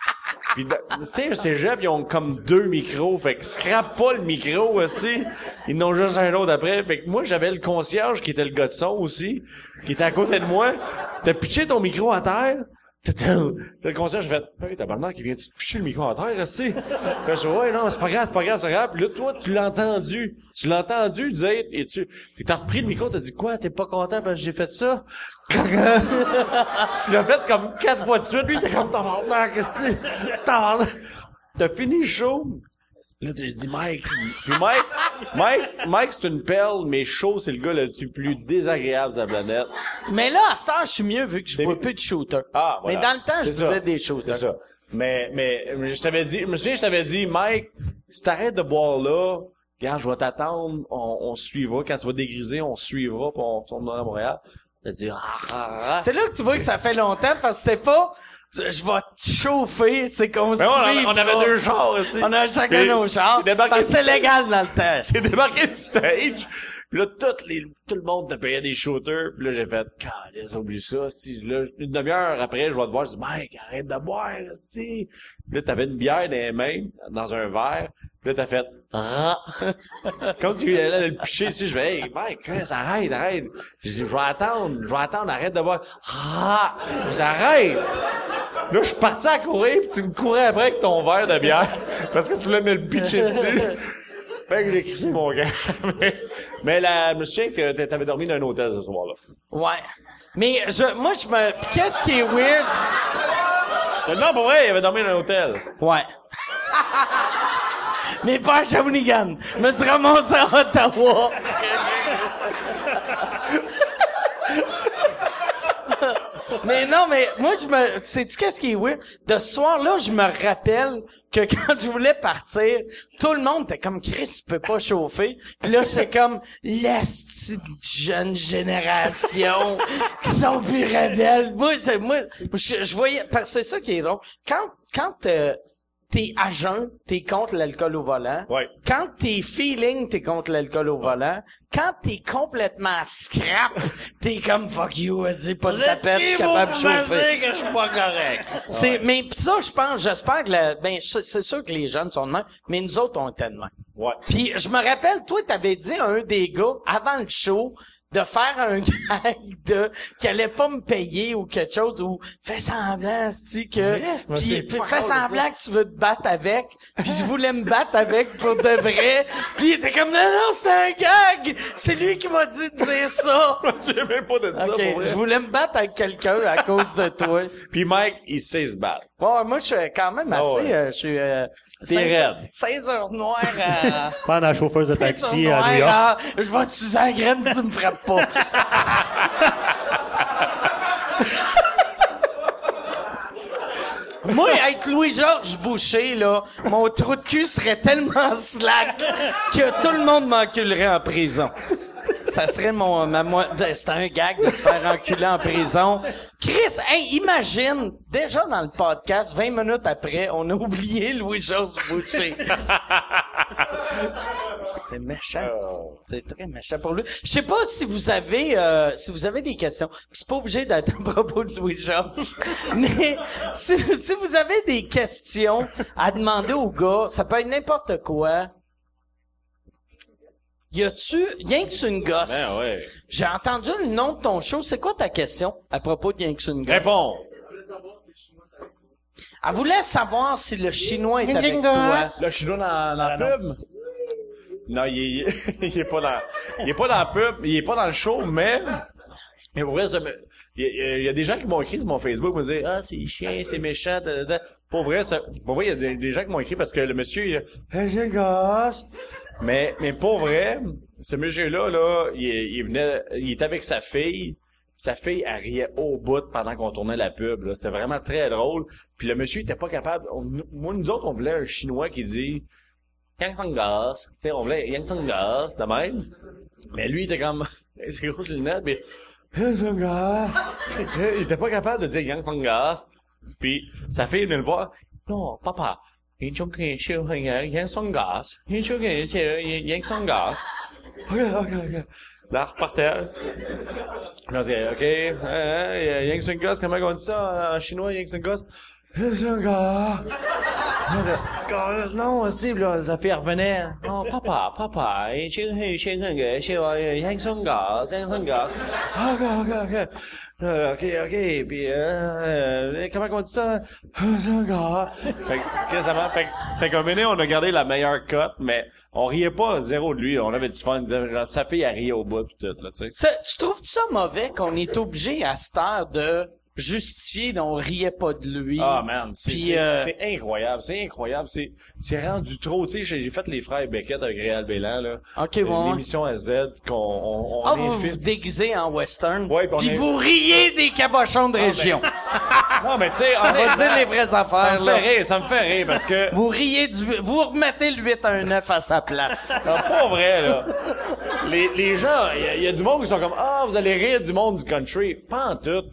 Puis, dans- tu sais, cégep, ils ont comme deux micros, fait que scrape pas le micro aussi. Ils n'ont juste un autre après. Fait que moi, j'avais le concierge qui était le gars de son aussi, qui était à côté de moi. T'as pitché ton micro à terre? Le concierge fait, hey, tabarnak, il vient de pitcher le micro à terre, aussi. Fait je ouais, non, c'est pas grave, c'est pas grave, c'est grave. Puis là, toi, tu l'as entendu. Tu l'as entendu dire, et tu, t'as repris le micro, t'as dit, quoi, t'es pas content parce que j'ai fait ça? *laughs* tu l'as fait comme quatre fois de suite, lui, t'es comme, tabarnak, c'est? Tabarnak. T'as fini le show. Là, t'as dit, Mike. Puis Mike, Mike, Mike, c'est une perle, mais chaud, c'est le gars le plus désagréable de la planète. Mais là, à ce temps, je suis mieux vu que je bois plus de shooter. Ah, voilà. Mais dans le temps, je buvais des shooters. C'est ça. Mais, mais, je t'avais dit, je me souviens, je t'avais dit, Mike, si t'arrêtes de boire là, regarde, je vais t'attendre, on, on suivra, quand tu vas dégriser, on suivra, puis on retournera à Montréal. T'as dit, ah, ah, ah. C'est là que tu vois que ça fait longtemps parce que c'était pas je vais te chauffer, c'est qu'on se Mais on, on avait deux chars, aussi. On a chacun nos débarqué- Parce que c'est légal dans le test. J'ai débarqué du stage, puis là, tout, les, tout le monde te payait des shooters, puis là, j'ai fait, calais, oublie ça, si, là, une demi-heure après, je vais te voir, je dis, Mike, arrête de boire, si. Puis là, t'avais une bière dans les mains, dans un verre, puis là, t'as fait, ah. *laughs* Comme si il allait le picher, tu sais, je fais, hey, Chris, arrête, arrête. J'ai dit, je vais attendre, je vais attendre, arrête de boire. Ah! Je dis, arrête! Là, je suis parti à courir, puis tu me courais après avec ton verre de bière, *laughs* parce que tu voulais me le pitcher dessus. *laughs* Fait que j'ai crissé mon gars. mais, mais la, je me souviens que t'a- t'avais dormi dans un hôtel ce soir-là. Ouais. Mais je, moi, je me, pis qu'est-ce qui est weird? Non, pour vrai, il avait dormi dans un hôtel. Ouais. Mais pas à Shawinigan. Me suis ramassé à Ottawa. mais non, mais moi, je me, sais-tu qu'est-ce qui est weird? De ce soir-là, je me rappelle que *laughs* quand je voulais partir, tout le monde était comme, Chris, tu peux pas chauffer. Là, c'est comme, l'esti jeune génération qui sont plus rebelles. Moi, c'est, moi, je, je voyais, parce que c'est ça qui est drôle. Quand, quand, euh, t'es à jeun, t'es contre l'alcool au volant. Ouais. Quand t'es feeling, t'es contre l'alcool au volant. Quand t'es complètement scrap, *laughs* t'es comme fuck you, dis pas de tapette, je suis capable de chauffer. que je suis pas correct? C'est, mais pis ça, je pense, j'espère que la, ben, c'est c'est sûr que les jeunes sont de même, mais nous autres, on était de même. Ouais. Puis je me rappelle, toi, t'avais dit à un des gars, avant le show, de faire un *laughs* gag de qu'il allait pas me payer ou quelque chose ou fais semblant dis que puis fais, fais semblant que tu veux te battre avec puis je voulais me battre avec pour de vrai puis il était comme non non c'est un gag c'est lui qui m'a dit de dire ça *laughs* Je même pas de ça, ok pour vrai. je voulais me battre avec quelqu'un à cause de toi *laughs* Puis Mike, il sait se battre. bon moi je suis quand même assez ouais. euh, je suis euh, T'es 16 raide. 16 heures noires à Pendant la chauffeuse de taxi à New York. ah, je vais t'user la graine si tu me frappes pas. *laughs* Moi, être Louis-Georges Boucher, là, mon trou de cul serait tellement slack que tout le monde m'enculerait en prison. Ça serait mon, ma, c'était un gag de se faire enculer en prison. Chris, hey, imagine, déjà dans le podcast, 20 minutes après, on a oublié Louis-Georges Boucher. C'est méchant. ça. C'est très méchant pour lui. Je sais pas si vous avez euh, si vous avez des questions. C'est pas obligé d'être à propos de Louis Georges. *laughs* Mais si, si vous avez des questions à demander au gars, ça peut être n'importe quoi. Y a-tu rien que c'est une gosse? Ben ouais. J'ai entendu le nom de ton show. C'est quoi ta question à propos de rien que c'est une gosse? Réponds. Elle voulait savoir si le chinois est avec toi. Le chinois dans, dans la pub? Non, il est, *laughs* il est pas dans, il est pas dans la pub, il est pas dans le show, mais Mais pour vrai, il y, a- il y a des gens qui m'ont écrit sur mon Facebook, me disaient, ah, c'est chien, c'est méchant, da, da, da. Pour vrai, ça, pour vrai, il y a des, des gens qui m'ont écrit parce que le monsieur, il a, hey, j'ai un gosse. Mais, mais pour vrai, ce monsieur-là, là, il, il venait, il était avec sa fille. Sa fille, elle riait au bout pendant qu'on tournait la pub, là. C'était vraiment très drôle. Puis le monsieur, était pas capable, moi, nous autres, on voulait un chinois qui dit, Yang Song Gas. Tu sais, on voulait Yang Song Gas, de même. Mais lui, il était comme, *laughs* c'est grosses lunettes, mais, Yang Song Gas. il était pas capable de dire Yang Song Gas. Puis, sa fille venait le voir. Non, papa. Yang Song Gas, Yang Song Gas. Yang Song Gas, Yang Song Gas. Ok, ok, ok. Là, elle repartait. Là, c'est, ok, euh, Yang Song Gas, comment ça chinois, Yang Song Gas? Yang. Là, c'est- non, aussi, là, ça fait revenir. Non, papa, papa, chez, chez, chez, Yang Song Gas, Yang Song Gas. Ok, ok, ok. Euh, ok, ok, puis, euh, euh, comment on dit ça? Gas. *laughs* Fait que, récemment, fait, fait qu'un on a gardé la meilleure cote, mais on riait pas zéro de lui, on avait du fun. Sa fille, elle riait au bout, pis tout, là, tu sais. Ça- tu trouves ça mauvais qu'on est obligé à cette heure de justifier qu'on riait pas de lui? Ah man, c'est euh, incroyable, c'est incroyable, c'est c'est rendu trop, tu sais, j'ai fait les frères Beckett avec Réal Bélan là. Ok, bon. L'émission à Z qu'on on, on Ah, vous vous déguisez en western. Ouais, puis on puis est- vous riez des cabochons de ben, région. *laughs* Non, mais tu sais, On va dire les vraies ça affaires, me là. fait rire, ça me fait rire parce que *laughs* Vous riez du, vous remettez le 8 à un 9 à sa place. *laughs* non, pas vrai là. Les les gens, il y, y a du monde qui sont comme ah, vous allez rire du monde du country, pas en tout.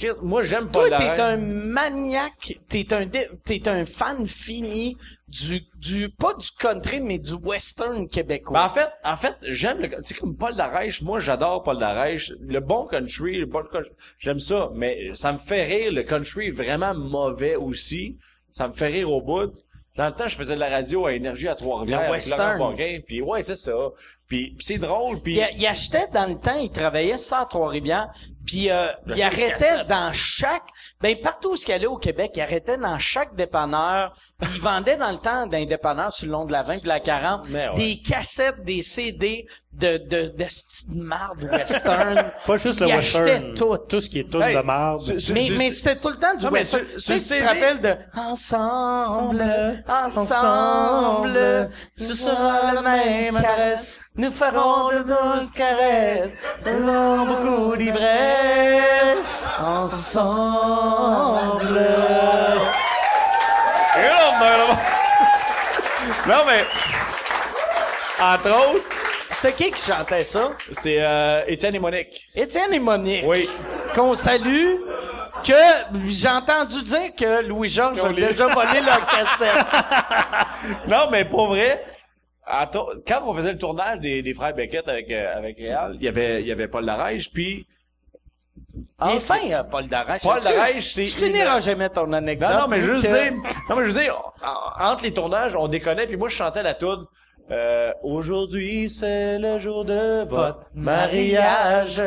Chris, Moi, j'aime pas Toi, t'es un maniaque, t'es un, t'es un fan fini du, du, pas du country, mais du western québécois. Ben, en fait, en fait, j'aime le, tu sais, comme Paul Darèche, moi, j'adore Paul Darèche. Le bon country, le bon country, j'aime ça, mais ça me fait rire, le country vraiment mauvais aussi. Ça me fait rire au bout. Dans le temps, je faisais de la radio à Énergie à Trois-Rivières. Western. Puis ouais, c'est ça. Puis, puis c'est drôle, puis... il, il achetait dans le temps, il travaillait ça à Trois-Rivières, puis euh, il arrêtait dans chaque, ben partout où il allait au Québec, il arrêtait dans chaque dépanneur, puis il vendait dans le temps d'un dépanneur sur le long de la 20 puis la 40 Mais ouais. des cassettes, des CD de de de, de marde western. *laughs* Pas juste le il western. tout. Tout ce qui est tout Hey, de marde. Mais, c'était tout le temps du Non, mais sur- Tu sais, tu te rappelles de Ensemble, ensemble, ce sera la même caresse. Nous ferons de douces caresses, dans beaucoup d'ivresse. Ensemble. *laughs* Non, mais... Entre autres, C'est qui qui chantait ça? c'est euh, Étienne et Monique. Étienne et Monique. Oui. Qu'on salue. Que j'ai entendu dire que Louis-Georges a déjà volé leur cassette. *laughs* Non, mais pour vrai, attends, quand on faisait le tournage des, des frères Beckett avec euh, avec Réal, il y avait il y avait Paul Larège, puis Il est fin, euh, Paul Darèche. Paul Darèche, c'est Tu finiras une- jamais ton anecdote. non non mais je que- sais, non mais je sais, en- entre les tournages, on déconnait, puis moi je chantais la tune. Euh, aujourd'hui c'est le jour de votre mariage.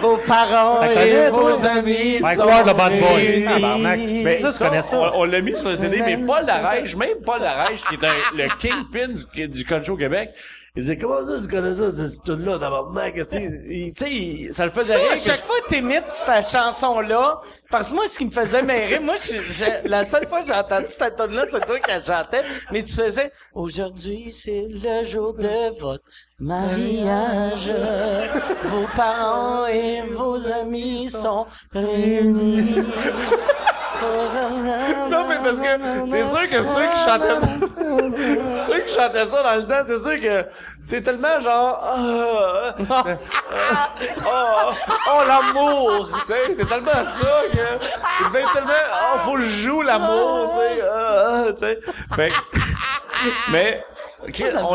Vos parents et vos toi? amis Mike sont Ward, le bad boy. réunis. Tabarnak. Mais Ça, tu ça, connais ça? On, on l'a mis sur le CD, mais Paul Larège, même Paul Larège, qui est un- le kingpin du, du country au Québec, il disait, comment ça, tu connais ça, cette tune-là, tabarnak, sais, il- tu sais, ça le faisait rire. à que chaque je- fois que t'imites cette chanson-là, parce que moi, ce qui me faisait marrer, moi, je- je- la seule fois que j'ai entendu cette tune-là, c'est toi qui la chantais, mais tu faisais « Aujourd'hui, c'est le jour de votre mariage. Vos parents et vos amis sont réunis. » Non, mais parce que c'est sûr que ceux qui chantaient ça, *laughs* ceux qui chantaient ça dans le temps, c'est sûr que c'est tellement genre, ah, ah, ah, oh, oh, l'amour, tu sais, c'est tellement ça que, il devait tellement, oh, faut que je joue l'amour, tu sais, ah, tu sais. Fait mais,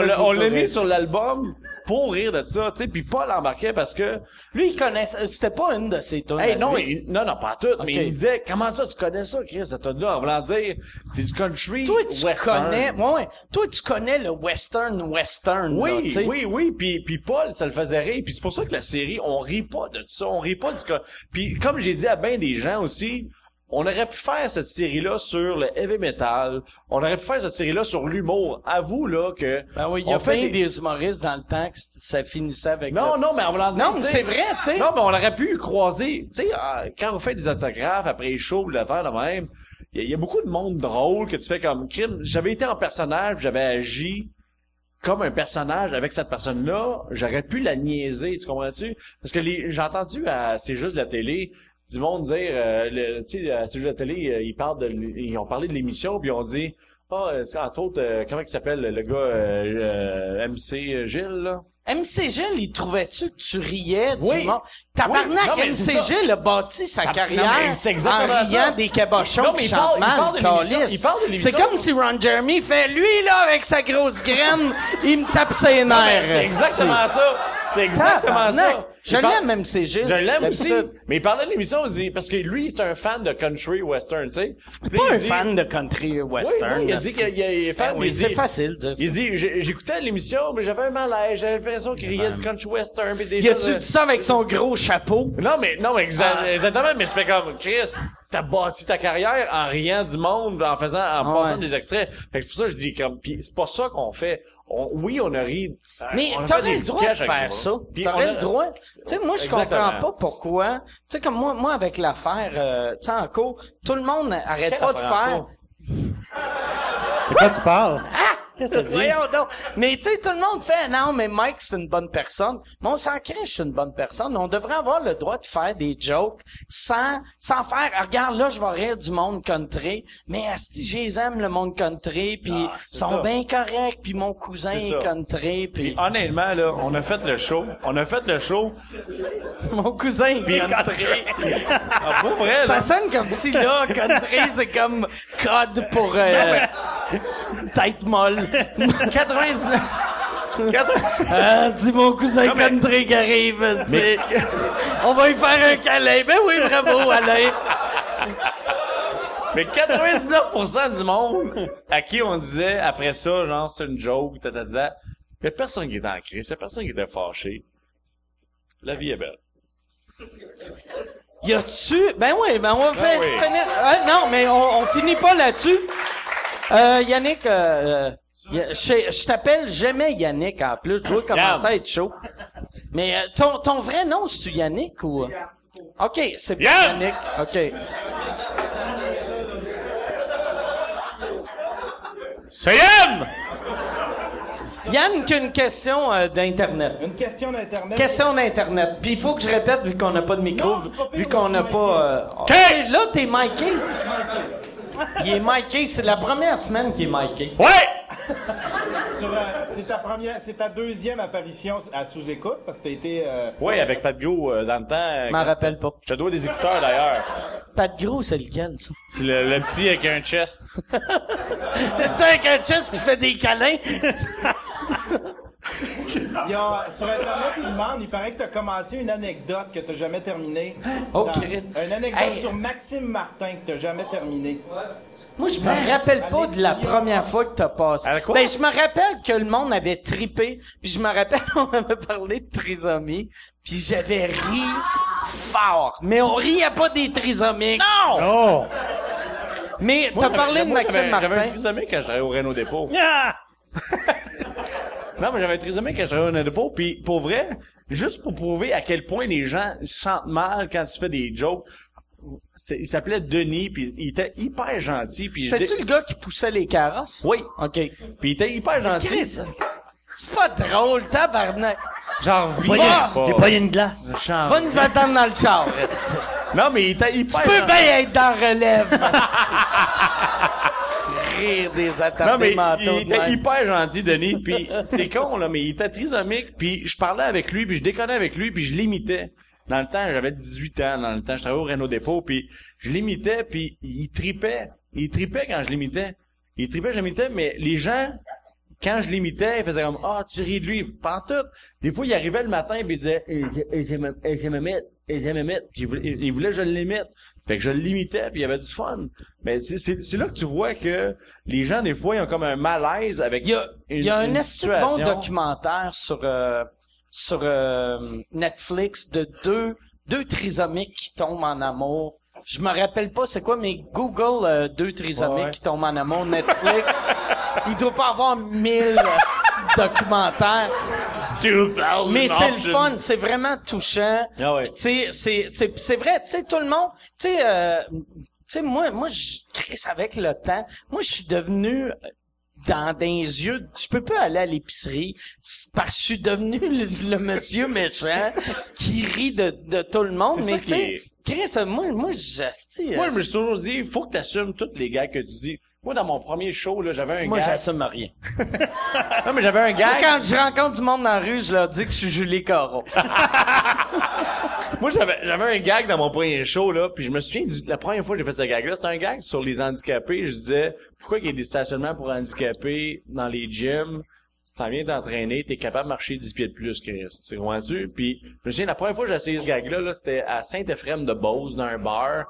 l'a, on l'a mis sur l'album pour rire de ça, tu sais, puis Paul embarquait parce que, Lui, il connaissait, c'était pas une de ses tunes. Hey, non, il- non, non, pas tout, mais il me disait, comment ça, tu connais ça, Chris, cette tune-là? En voulant dire, c'est du country Toi, tu western. connais, ouais, ouais. Toi, tu connais le western western, là, Oui, oui, oui, puis puis Paul, ça le faisait rire, puis c'est pour ça que la série, on rit pas de ça, on rit pas du. Puis comme j'ai dit à bien des gens aussi, on aurait pu faire cette série-là sur le heavy metal. On aurait pu faire cette série-là sur l'humour. Avoue, là, que... Ben oui, il y a on fait des- des... humoristes dans le temps que ça finissait avec Non, le- non, mais en voulant dire, Non, tu sais- c'est vrai, tu sais. Non, mais on aurait pu croiser. Tu sais, euh, quand on fait des autographes après les shows, l'affaire de même, il y, a- il y a beaucoup de monde drôle que tu fais comme crime. J'avais été en personnage, j'avais agi comme un personnage avec cette personne-là. J'aurais pu la niaiser, tu comprends-tu? Parce que j'ai entendu à C'est juste la télé du monde dire, euh, tu sais, à juste la télé, euh, ils parlent de, ils ont parlé de l'émission, puis ils ont dit, ah, tu sais, entre autres, euh, comment il s'appelle le gars euh, euh, MC Gilles, là? MC Gilles, il trouvait-tu que tu riais du Oui. monde? Tabarnak, Oui, non, MC. Gilles a bâti sa carrière non, en riant ça. des cabochons Non, mais il parle- mal, il parle de C'est comme si Ron Jeremy fait, lui, là, avec sa grosse graine, il me tape ses nerfs. C'est exactement ça. C'est exactement ça. Je l'aime, MC Gilles. Je l'aime aussi. Mais il parlait de l'émission, il dit, parce que lui, c'est un fan de country western, tu sais. Pas un dit- fan de country western. oui, il a dit qu'il il est fan. Ben mais oui, c'est facile dire Il dit, j'écoutais l'émission, mais j'avais un malaise, j'avais l'impression qu'il riait du country western, pis des Y a-tu dit ça avec son gros chapeau? Non, mais, non, mais Ah. exactement, mais je fais comme, Chris, t'as bâti ta carrière en riant du monde, en faisant, en Ouais. passant des extraits. Fait que c'est pour ça que je dis, comme, pis c'est pas ça qu'on fait. On- oui, on a ri. euh, Mais t'aurais le droit de faire ça. T'aurais le droit. Tu sais, moi, je comprends pas pourquoi. Tu sais, comme moi, moi, avec l'affaire, euh, tu sais, en cours, tout le monde arrête Quelle pas de faire. De quoi tu parles? Qu'est-ce que ça dit? Voyons donc. Mais tu sais, tout le monde fait, non, mais Mike, c'est une bonne personne. Mais on s'en crée, je suis une bonne personne. On devrait avoir le droit de faire des jokes sans, sans faire, Ah, regarde, là, je vais rire du monde country. Mais asti, je les aime, le monde country, puis Ah, ils sont bien corrects, puis mon cousin est country, puis Honnêtement, là, on a fait le show. On a fait le show. *laughs* mon cousin est country. Ah, pour vrai, là. Ça sonne comme si là, country, c'est comme code pour euh, tête molle. *laughs* 99. Quatre- Ah, dis mon cousin Non, mais- country qui arrive, tu sais. On va lui faire un câlin. Ben oui, bravo, Alain. Mais 99% du monde à qui on disait après ça, genre, c'est une joke, ta, ta, ta, y a personne qui était en crise, y a personne qui était fâché. La vie est belle. Y a-tu... Ben oui, ben on va faire... oui. finir- Ah, non, mais on, on finit pas là-dessus. Euh, Yannick, euh, euh, je, je t'appelle jamais Yannick en plus. Je dois commencer à être chaud. Mais euh, ton, ton vrai nom, c'est-tu Yannick ou... OK, c'est bien Yann! Yannick. OK. C'est Yann! Yann, qui a une question euh, d'Internet. Une question d'Internet. Question d'Internet. Puis il faut que je répète vu qu'on n'a pas de micro, Non, c'est pas pire, vu qu'on n'a pas... euh, OK. Hey, Là, t'es miké. Il est miké. C'est la première semaine qu'il est miké. Ouais! Euh, c'est ta première, c'est ta deuxième apparition à sous-écoute parce que t'as été. euh, Ouais, avec Pat Go, euh, dans le temps. Je m'en rappelle pas. Je te dois des écouteurs, d'ailleurs. De gros, c'est lequel, ça? C'est le, le petit avec un chest. *laughs* T'es avec un chest qui fait des câlins? il y a, sur Internet, il demande, il paraît que t'as commencé une anecdote que t'as jamais terminée. Oh, Christ. Une anecdote Hey. sur Maxime Martin que t'as jamais terminée. Moi, je me rappelle pas de la première fois que t'as passé. À quoi? Ben, je me rappelle que le monde avait tripé, puis je me rappelle *laughs* on avait parlé de trisomie, puis j'avais ri fort. Mais on riait pas des trisomiques. Non! Oh! Mais t'as parlé de moi, Maxime j'avais- J'avais un Martin. trisomie quand je travaillais au Renault Dépôt. Ah! *laughs* Non, mais j'avais un trisomie quand au Renault Dépôt, puis pour vrai, juste pour prouver à quel point les gens se sentent mal quand tu fais des jokes, il s'appelait Denis, puis il était hyper gentil, puis C'est-tu dé- le gars qui poussait les carrosses? Oui. OK. Puis il était hyper gentil. Chris, c'est pas drôle, tabarnak. Genre, J'ai vivant. j'ai pas eu une glace. Va nous attendre dans le char. Non, mais il était hyper Tu peux gentil. bien être dans relève. *laughs* Rire des Non, mais il, mentaux. il de était même. hyper gentil, Denis. Puis c'est con, là, mais il était trisomique. Puis je parlais avec lui, puis je déconnais avec lui, puis je l'imitais. Dans le temps, j'avais 18 ans. Dans le temps, je travaillais au Renault Dépôt, puis je l'imitais, puis il tripait. Il tripait quand je l'imitais. Il tripait, je l'imitais, mais les gens, quand je l'imitais, ils faisaient comme « Ah, tu ris de lui. » Pas tout. Des fois, il arrivait le matin, puis il disait « Eh, j'ai- eh, j'ai ma- eh, j'ai ma mette. Eh, j'ai ma mette. » Puis il voulait, il- il voulait que je l'imite. Fait que je l'imitais, puis il y avait du fun. Mais c'est- c'est c'est là que tu vois que les gens, des fois, ils ont comme un malaise avec Il y a, une, il y a un bon documentaire sur, euh, sur euh, Netflix de deux, deux trisomiques qui tombent en amour. je me rappelle pas c'est quoi, mais Google euh, deux trisomiques Ouais, qui tombent en amour, Netflix. *laughs* il doit pas avoir mille euh, documentaires. 2000 Mais c'est le fun, c'est vraiment touchant. Ah ouais. Puis, tu sais, c'est c'est c'est vrai, tu sais tout le monde, tu sais euh, tu sais moi moi je crisse avec le temps. Moi je suis devenu euh, dans des yeux, je peux pas aller à l'épicerie parce que je suis devenu le, le monsieur méchant qui rit de, de tout le monde. Mais tu sais, qui Chris, moi, moi, j'asti. Moi, je me suis toujours dit, faut que t'assumes toutes les gags que tu dis. Moi, dans mon premier show, là, j'avais un moi, gag. j'assume rien. *laughs* Non, mais j'avais un Moi, gag. quand je rencontre du monde dans la rue, je leur dis que je suis Julie Caron. *laughs* Moi, j'avais, j'avais un gag dans mon premier show, là, puis je me souviens du, la première fois que j'ai fait ce gag-là, c'était un gag sur les handicapés. Je disais, pourquoi il y a des stationnements pour handicapés dans les gyms? Si t'en viens d'entraîner, t'es capable de marcher 10 pieds de plus, Chris. Tu comprends-tu? Puis, je me souviens, la première fois que j'ai essayé ce gag-là, là, c'était à Saint-Ephrem de Beauce, dans un bar.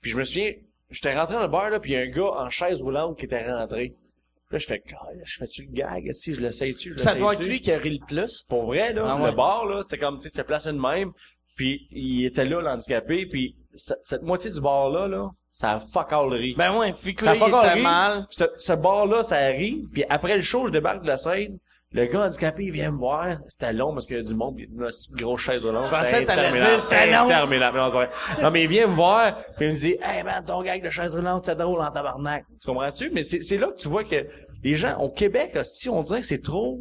Puis je me souviens, j'étais rentré dans le bar, là, puis il y a un gars en chaise roulante qui était rentré. Là, je fais, je fais-tu le gag? Si, je l'essaye-tu? Je Ça doit être lui qui a ri le plus. Pour vrai, là, Ah ouais. le bar, là, c'était comme, tu sais, c'était placé de même. Puis il était là, l'handicapé, puis ce- cette moitié du bar-là, là, ça a fuck all ri. Ben ouais, que ça là, a il fuck all était mal. Ce, ce bar-là, ça a ri. Puis après le show, je débarque de la scène. Le gars handicapé, il vient me voir. C'était long parce qu'il y a du monde. Il y a une grosse chaise roulante. Je pensais que t'allais dire, c'était long. Non, mais il vient me voir, puis il me dit, hey man, ton gag de chaise roulante, c'est drôle en tabarnak. Tu comprends-tu? Mais c'est là que tu vois que les gens, au Québec, si on dirait que c'est trop,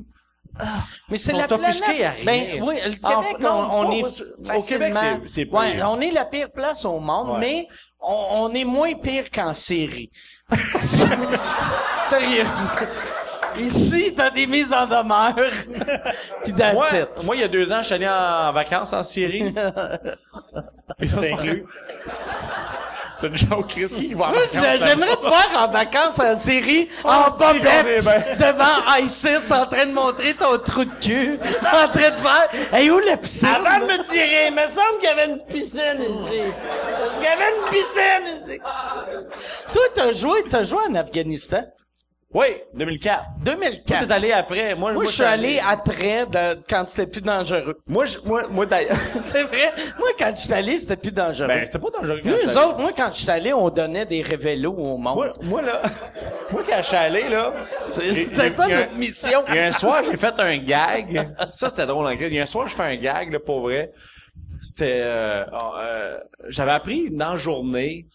Mais c'est la planète. à rien. Ben oui, le Québec, Ah, on, non, on est pas- au Québec, facilement- c'est- c'est pire. Ouais, on est la pire place au monde, Ouais. mais on, on est moins pire qu'en série. *laughs* Sérieux. Ici, t'as des mises en demeure. *laughs* Pis that's Moi, it. moi, il y a deux ans, je suis allé en vacances en Syrie. *laughs* Puis là, c'est inclus. C'est une joke, Chris. Qui va en Moi, j'aimerais te voir en vacances en série, en Oh, bobette, bien. *laughs* devant ISIS, en train de montrer ton trou de cul, en train de faire, hey, où la piscine? Avant de me tirer, il me semble qu'il y avait une piscine ici. Est-ce qu'il y avait une piscine ici? Toi, t'as joué, t'as joué en Afghanistan? Oui, 2004. 2004. Toi, t'es allé après. Moi, Moi, je suis allé après, de, quand c'était plus dangereux. Moi, je- moi, moi, d'ailleurs. *laughs* C'est vrai. Moi, quand je suis allé, c'était plus dangereux. ben, c'était pas dangereux quand nous, allé. autres, moi, quand je suis allé, on donnait des révélos au monde. Moi, moi, là, *laughs* moi, quand je suis allé, là. C'était ça notre mission. Il y a un soir, j'ai fait un gag. *laughs* Ça, c'était drôle en. Il y a un soir, je fais un gag, là, pour vrai. C'était, euh, euh, j'avais appris dans la journée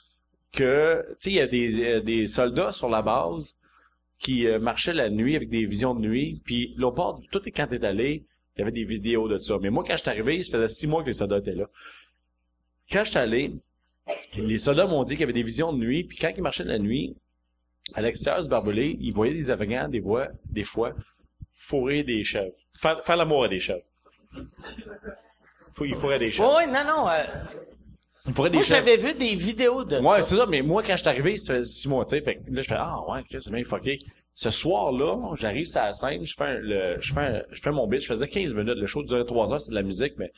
que, tu sais, il y a des, euh, des soldats sur la base qui euh, marchaient la nuit avec des visions de nuit. Puis, l'autre bord, tout est quand t'es allé, il y avait des vidéos de ça. Mais moi, quand je suis arrivé, ça faisait six mois que les soldats étaient là. Quand je suis allé, les soldats m'ont dit qu'il y avait des visions de nuit. Puis, quand ils marchaient la nuit, à l'extérieur du barbelé, ils voyaient des Afghans, des fois, des fois, fourrer des chèvres. Faire, l'amour à des chèvres. Faut, fourraient des chèvres. Ouais, non, non. euh, Des moi, j'avais vu des vidéos de Ouais, ça. c'est ça, mais moi, quand je suis arrivé, ça fait six mois, tu sais, fait que là, je fais, ah, ouais, c'est bien fucké. Ce soir-là, j'arrive sur la scène, je fais un- le, je fais un- je fais mon bit, je faisais 15 minutes, le show durait 3 heures, c'est de la musique, mais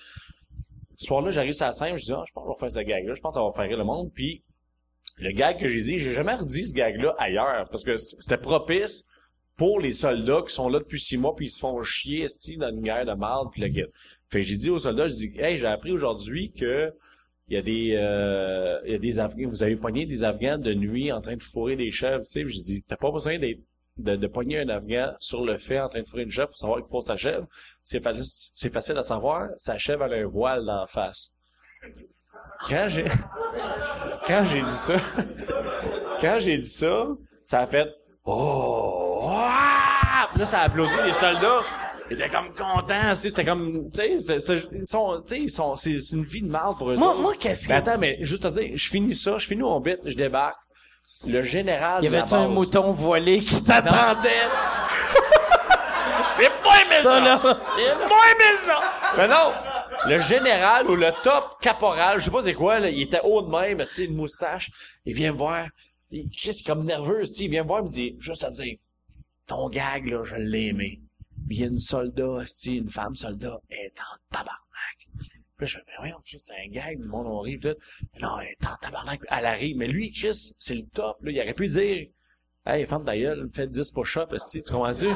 ce soir-là, j'arrive sur la scène, je dis, ah, je pense qu'on va faire ce gag-là, je pense que ça va faire rire le monde, puis le gag que j'ai dit, j'ai jamais redit ce gag-là ailleurs, parce que c'était propice pour les soldats qui sont là depuis six mois, puis ils se font chier, dans une guerre de marde, puis le kit. Fait j'ai dit aux soldats, je dis, hey, j'ai appris aujourd'hui que il y a des euh, il y a des Afghans, vous avez pogné des Afghans de nuit en train de fourrer des chèvres, tu sais, je dis, t'as pas besoin d'être de, de pogner un Afghan sur le fait en train de fourrer une chèvre pour savoir qu'il faut sa chèvre. C'est c'est facile à savoir, sa chèvre elle a un voile d'en face. Quand j'ai quand j'ai dit ça, quand j'ai dit ça, ça a fait oh, ah! Là ça a applaudi les soldats. Ils étaient comme contents, tu sais, c'était comme, tu sais, ils sont, tu sais, ils sont, c'est une vie de mal pour eux Moi, autres. moi, qu'est-ce Mais que... attends, mais juste te dire, je finis ça, je finis mon bit, je débarque. Le général Y de la avait-tu un mouton voilé qui t'attendait? *laughs* J'ai pas aimé Ça. J'ai pas aimé ça! Mais non! Le général ou le top caporal, je sais pas c'est quoi, là, il était haut de même, c'est une moustache. Il vient me voir. Il, il est comme nerveux, tu sais, il vient me voir, il me dit, juste à dire, ton gag, là, je l'ai aimé. Puis il y a une soldat, une femme soldat, elle est en tabarnak. Puis là, je fais, mais voyons, Chris, c'est un gag, le monde on rit, tout. Mais non, elle est en tabarnak, elle arrive. Mais lui, Chris, c'est le top, là, il aurait pu dire, hey, femme ta gueule, fais 10 push-ups, tu comprends-tu? Non,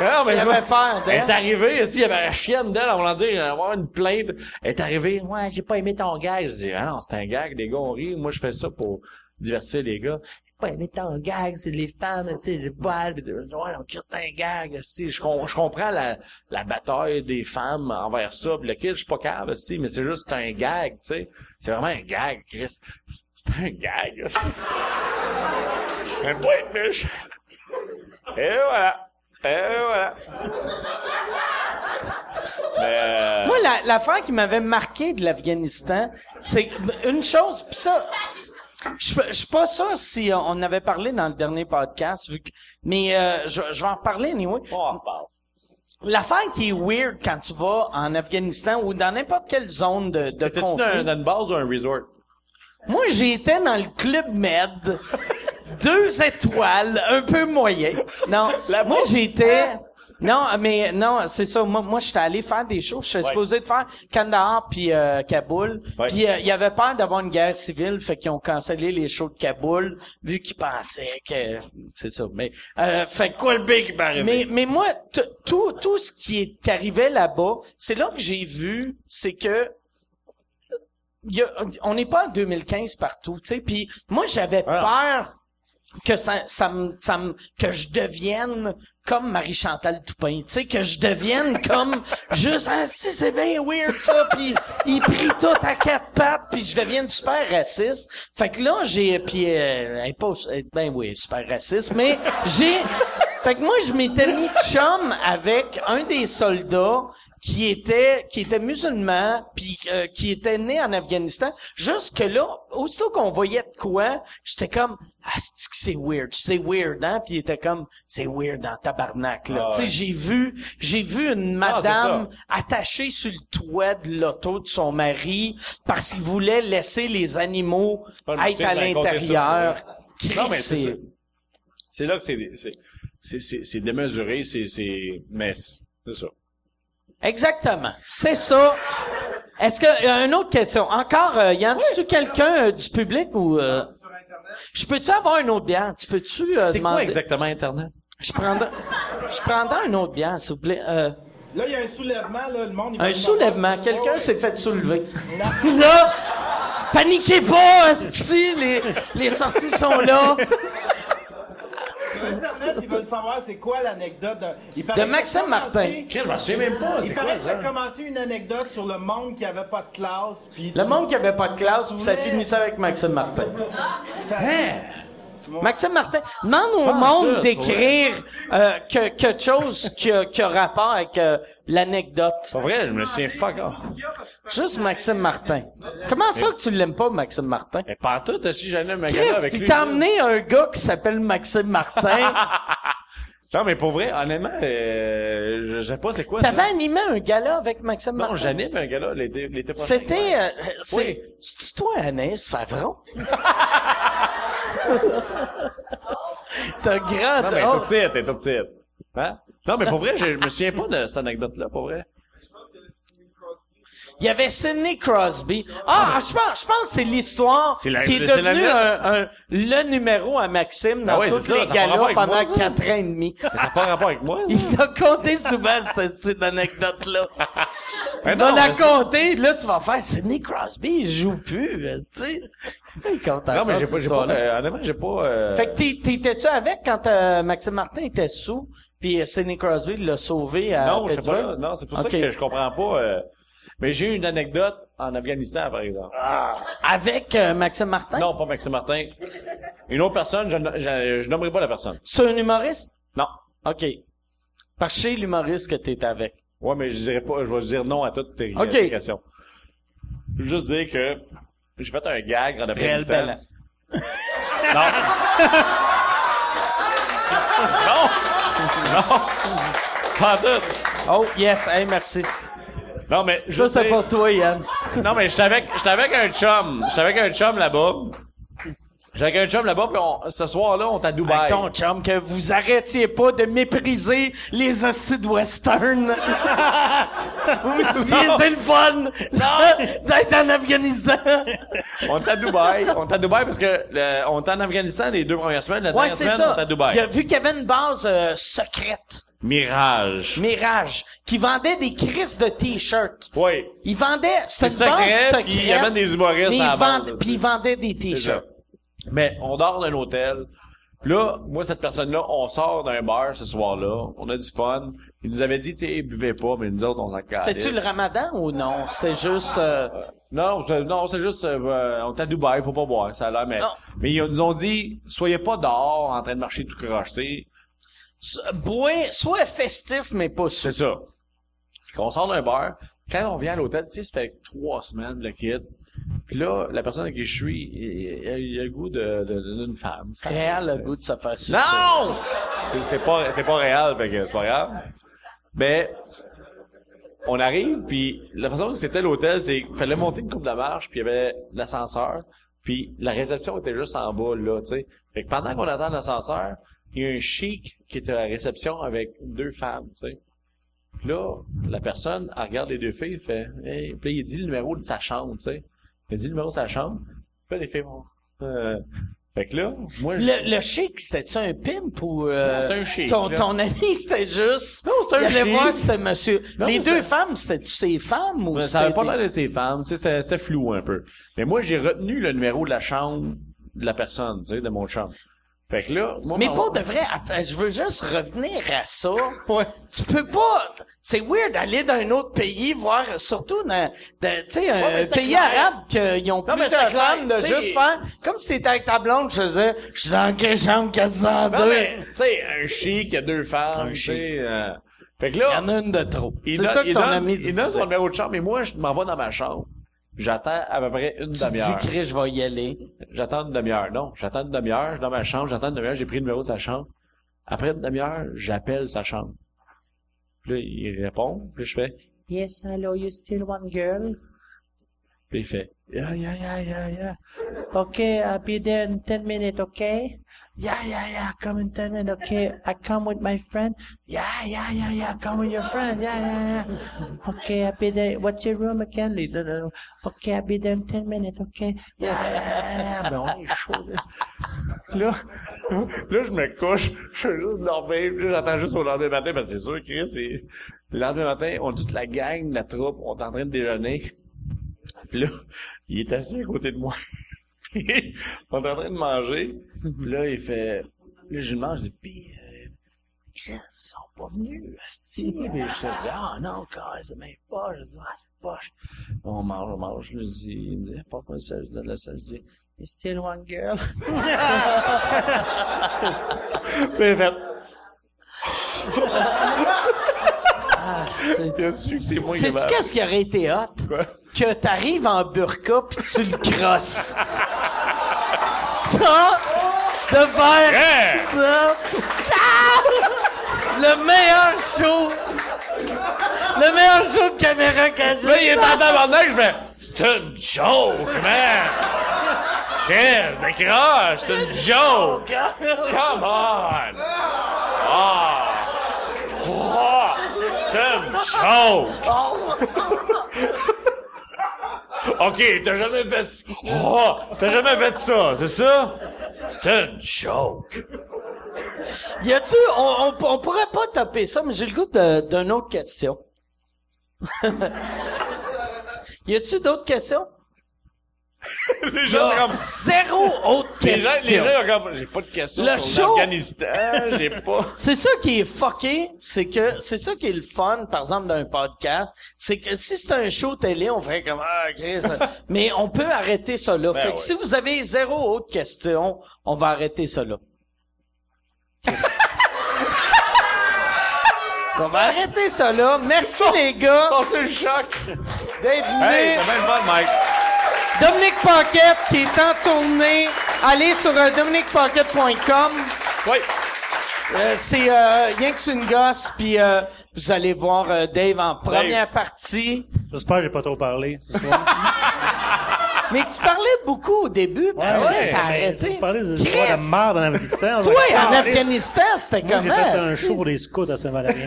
*laughs* mais Il avait peur Elle est arrivée, ici, il y avait la chienne d'elle, on va dire, avoir une plainte. Elle est arrivée, ouais, j'ai pas aimé ton gag. Je dis, ah non, c'est un gag, les gars, on rit. Moi, je fais ça pour divertir les gars. Pas aimé ton gag, c'est les femmes, c'est les voiles. Puis, Ouais, c'est un gag, si. Je, je comprends la, la bataille des femmes envers ça. Puis le kid, je suis pas capable, si, mais c'est juste un gag, tu sais. C'est vraiment un gag, Chris. C'est- un gag. *laughs* Je vais pas être. Et voilà. Et voilà. Mais, euh, Moi, la- l'affaire qui m'avait marqué de l'Afghanistan, c'est une chose, pis ça, je je suis pas sûr si on avait parlé dans le dernier podcast, vu que, mais euh, je, je vais en reparler anyway. on en reparle. L'affaire qui est weird quand tu vas en Afghanistan ou dans n'importe quelle zone de, de T'étais-tu conflit. dans, dans une base ou un resort? Moi, j'étais dans le club Med, deux étoiles, un peu moyen. Non, moi j'étais. Non, mais non, c'est ça. Moi, moi j'étais allé faire des shows. Je suis supposé de faire Kandahar puis euh, Kaboul. Ouais. Puis euh, il y avait peur d'avoir une guerre civile, fait qu'ils ont cancellé les shows de Kaboul vu qu'ils pensaient que c'est ça. Mais euh, fait que- Quoi le big mais, mais moi, tout, tout ce qui, est, qui arrivait là-bas, c'est là que j'ai vu, c'est que y a- on n'est pas en 2015 partout, tu sais. Puis moi, j'avais peur que ça, ça me, ça me, que je devienne comme Marie-Chantal Toupin, tu sais, que je devienne *laughs* comme juste, ah, si, c'est bien weird ça, puis il prie tout à quatre pattes, puis je devienne super raciste. Fait que là, j'ai, puis euh, ben oui, super raciste, mais j'ai, fait que moi, je m'étais mis chum avec un des soldats qui était qui était musulman puis euh, qui était né en Afghanistan. Jusque là, aussitôt qu'on voyait de quoi, j'étais comme ah c'est que c'est weird, c'est weird hein, puis il était comme c'est weird dans tabarnak là. Ah tu sais, ouais. j'ai vu j'ai vu une Ah, madame attachée sur le toit de l'auto de son mari parce qu'il voulait laisser les animaux être à l'intérieur. ouais. Non, mais c'est. C'est là que c'est, c'est, c'est, c'est, c'est démesuré, c'est, c'est, mais c'est ça. Exactement. C'est ça. Est-ce que y a une autre question? Encore, euh, y en a-tu quelqu'un euh, du public ou euh, je peux-tu avoir une autre bière? Tu peux-tu euh, C'est quoi demander? exactement Internet? Je prendrais, je prendrais une autre bière, s'il vous plaît. Euh, Là, il y a un soulèvement, là, le monde... il un soulèvement. Quelqu'un s'est fait soulever. Non. *laughs* là, paniquez pas, les, les sorties sont là. Sur Internet, ils veulent savoir c'est quoi l'anecdote de... il De Maxime Martin. commencé- Je me souviens même pas, Il c'est quoi ça a ça? commencé une anecdote sur le monde qui avait pas de classe. Puis Le monde qui avait pas de classe, ça finissait avec Maxime Martin. ça- Maxime Martin, demande au monde d'écrire euh, que, quelque chose qui a, qui a rapport avec euh, l'anecdote. Pas vrai, je me souviens fuck off. Juste Maxime Martin. Comment ça que tu l'aimes pas, Maxime Martin? Mais pas tout, si j'allais un Chris, magasin avec puis lui. t'as là. amené un gars qui s'appelle Maxime Martin. *laughs* Non, mais pour vrai, honnêtement, euh, je sais pas c'est quoi ça. T'avais animé un gala avec Maxime Martin? Non, j'anime un gars-là l'été, l'été prochain. C'était, euh, c'est, Oui. c'est toi, Anaïs Favron? *laughs* T'as grand, Non, mais oh, tout petite, t'es tout petite. Hein? Non, mais pour vrai, je, je me souviens pas de cette anecdote-là, pour vrai. Il y avait Sidney Crosby. Ah, je pense, je pense que c'est l'histoire qui est devenu un, un- le numéro à Maxime dans Ah ouais, tous ça, les ça galas pendant quatre ans et demi. *laughs* Mais ça n'a pas rapport avec moi, ça. Il a compté souvent cette, cette anecdote-là. *laughs* Non, la compter, là, tu vas faire Sidney Crosby, il joue plus, tu sais. Non, mais j'ai pas, j'ai pas, euh, honnêtement, j'ai pas, euh, Fait que t'étais-tu avec quand euh, Maxime Martin était sous, puis euh, Sidney Crosby l'a sauvé à non, je sais pas, non, c'est pour ça que je comprends pas, euh, mais j'ai eu une anecdote en Afghanistan, par exemple. Avec euh, Maxime Martin? Non, pas Maxime Martin. Une autre personne, je, je, je nommerai pas la personne. C'est un humoriste? Non. OK. Par chez l'humoriste que t'étais avec. Ouais, mais je dirais pas, je vais dire non à toutes tes, Ok. tes questions. Juste dire que j'ai fait un gag en Afghanistan. Non. *laughs* non. Non. Pas en tout. Oh, yes, hey, merci. Non, mais juste pour toi, Yann. Non, mais j'étais avec, j'étais avec un chum. J'étais avec un chum là-bas. Avec un chum là-bas, puis on, ce soir-là, on est à Dubaï. Avec ton chum, que vous arrêtiez pas de mépriser les hosties de western. *laughs* vous disiez, c'est le fun *laughs* d'être en Afghanistan. On est à Dubaï. On est à Dubaï parce que le- on est en Afghanistan les deux premières semaines. La Ouais, dernière c'est semaine, ça. on est à Dubaï. Il a vu qu'il y avait une base euh, secrète. Mirage. Mirage, qui vendait des crises de t-shirts. Oui. Il vendait, c'était C'est une base secret, secrète. puis il amène des humoristes mais à la il vend- base, Puis il vendait des t-shirts. Mais on dort dans un hôtel. Là, moi, cette personne-là, on sort d'un bar ce soir-là. On a du fun. Il nous avait dit, tu sais, buvez pas, mais nous autres, on s'en. C'était-tu le ramadan ou non? C'était juste... euh, Non, c'est, non, c'est juste, euh, on est à Dubaï, faut pas boire, ça a l'air, mais, Non. mais ils nous ont dit, soyez pas dehors en train de marcher tout croche, tu sais. Soit festif, mais pas C'est sûr. ça. Fait qu'on sort d'un bar. Quand on vient à l'hôtel, tu sais, ça fait trois semaines, le kid. Puis là, la personne avec qui je suis, il, a- il a le goût de, de- d'une femme. Ça- Réal le goût de se faire sucer. Non! C'est, c'est pas, c'est pas réel, fait que c'est pas grave. Mais, on arrive, puis la façon que c'était l'hôtel, c'est qu'il fallait monter une coupe de marche, puis il y avait l'ascenseur, puis la réception était juste en bas, là, tu sais. Fait que pendant qu'on attend l'ascenseur, il y a un chic qui était à la réception avec deux femmes, tu sais. Puis là, la personne, elle regarde les deux filles, elle fait, hey, puis là, il dit le numéro de sa chambre, tu sais. Il dit le numéro de sa chambre. Puis là, les filles vont, euh, fait que là, moi, je- Le, le chic, c'était-tu un pimp ou... Euh, Non, c'était un chic, Ton, là. ton ami, c'était juste... Non, c'était un Il allait chic. voir, c'était monsieur... Non, Les deux femmes, c'était-tu ses femmes ou Mais c'était... ça avait pas l'air de ses femmes, tu sais, c'était, c'était flou un peu. Mais moi, j'ai retenu le numéro de la chambre de la personne, tu sais, de mon chambre. Fait que là, moi, Mais pour de vrai, après, je veux juste revenir à ça. *laughs* Ouais. Tu peux pas... C'est weird d'aller dans un autre pays, voir, surtout dans, dans, tu sais, un Ouais, pays clair. arabe qu'ils ont Non, femmes de sais. juste faire... Comme si t'étais avec ta blonde, je faisais... Je suis dans quelle chambre 402? Non, mais, tu sais, un chic, il y a deux femmes, Un chic. euh, fait que Il y là, en a une de trop. il C'est ça que il ton donne- ami il disait. donne son numéro de chambre, mais moi, je m'en vais dans ma chambre. J'attends à peu près une Tu demi-heure. dis, Chris, je vais y aller. J'attends une demi-heure. Non, j'attends une demi-heure, je suis dans ma chambre, j'attends une demi-heure, j'ai pris le numéro de sa chambre. Après une demi-heure, j'appelle sa chambre. Puis là, il répond, puis je fais, Yes, hello, you still one girl? puis il fait, yeah, yeah, yeah, yeah, yeah. Okay, I'll be there in 10 minutes, okay? Yeah, yeah, yeah, come in 10 minutes, okay? I come with my friend? Yeah, yeah, yeah, yeah, come with your friend, yeah, yeah, yeah. Okay, I'll be there. What's your room again? Okay, I'll be there in 10 minutes, okay? Yeah, yeah, yeah, yeah. Ben, on est chaud, là. Là, là, je me couche, je veux juste dormir, là, j'attends juste au lendemain matin, parce que c'est sûr, Chris, c'est... Le lendemain matin, on toute la gang, la troupe, on est en train de déjeuner. Puis là, il est assis à côté de moi. *laughs* On est en train de manger. Puis là, il fait... Là, je lui demande, je dis, pis, euh, Chris, ils sont pas venus, asti. Puis je *laughs* lui dis, ah non, gars, c'est même pas. Je dis, ah, c'est poche. On mange, on mange. Je lui dis, il me dit, porte-moi le sel, je donne le sel. Je dis, you still one girl? Puis il fait, Ah, c'est... *laughs* a su que c'est moi qui Sais-tu qu'est-ce qui aurait été hot? Quoi? Que t'arrives en burqa pis tu le crosses. ça, de faire ça. Le meilleur show. Le meilleur show de caméra cachée. Là, il est en tabarnak, je fais, c'est une joke, man! Qu'est-ce que décroche? C'est une joke! Come on! Ah! C'est une joke! OK, t'as jamais fait ça. Oh, t'as jamais fait ça, c'est ça? C'est une joke. Y a-tu, on, on, on pourrait pas taper ça, mais j'ai le goût d'une autre question. *laughs* y a-tu d'autres questions? *laughs* Les gens, c'est comme... Zéro autre *laughs* Les gens, question. les gens, ont comme, j'ai pas de questions Le sur show- l'Afghanistan, *laughs* j'ai pas... C'est ça qui est fucké, c'est que c'est ça qui est le fun, par exemple, d'un podcast, c'est que si c'était un show télé, on ferait comme ah Chris, mais on peut arrêter ça là. fait que si vous avez zéro autre question, on va arrêter ça là. On va arrêter ça là. Merci les gars Ça, c'est le choc! d'être Hey, venus. c'est bien le fun, Mike. Dominique Paquette qui est en tournée. Allez sur euh, dominiquepaquette.com. Oui. Euh, c'est euh, rien que c'est une gosse, puis euh, vous allez voir euh, Dave en première partie. J'espère que j'ai pas trop parlé ce soir. *laughs* Mais tu parlais beaucoup au début, puis après, ça a mais arrêté. Vous parlez des histoires de merde en Afghanistan. Toi, en Afghanistan, c'était Moi, j'ai comment? fait un show des scouts à Saint-Valéry. *laughs*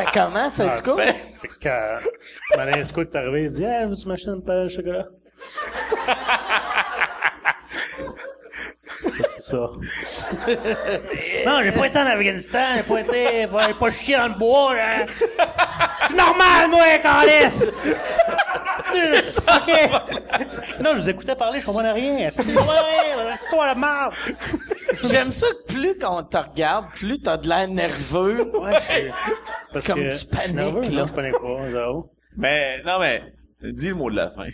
C'était comment, c'est Ah, du coup? c'est- quand un scout est arrivé, il dit, hey, veux-tu m'acheter une paire de chocolat? c'est ça. non, j'ai pas été en Afghanistan, j'ai pas été, pas, pas chier dans le bois, là. Je suis normal, moi, Carlis! OK. Non, je vous écoutais parler, je comprenais rien. C'est une histoire de merde. J'aime ça que plus qu'on te regarde, plus t'as de l'air nerveux. Ouais, je suis- Parce Comme que tu paniques, nerveux, là. Non, je panique pas, zéro. Mais, non, mais, dis le mot de la fin.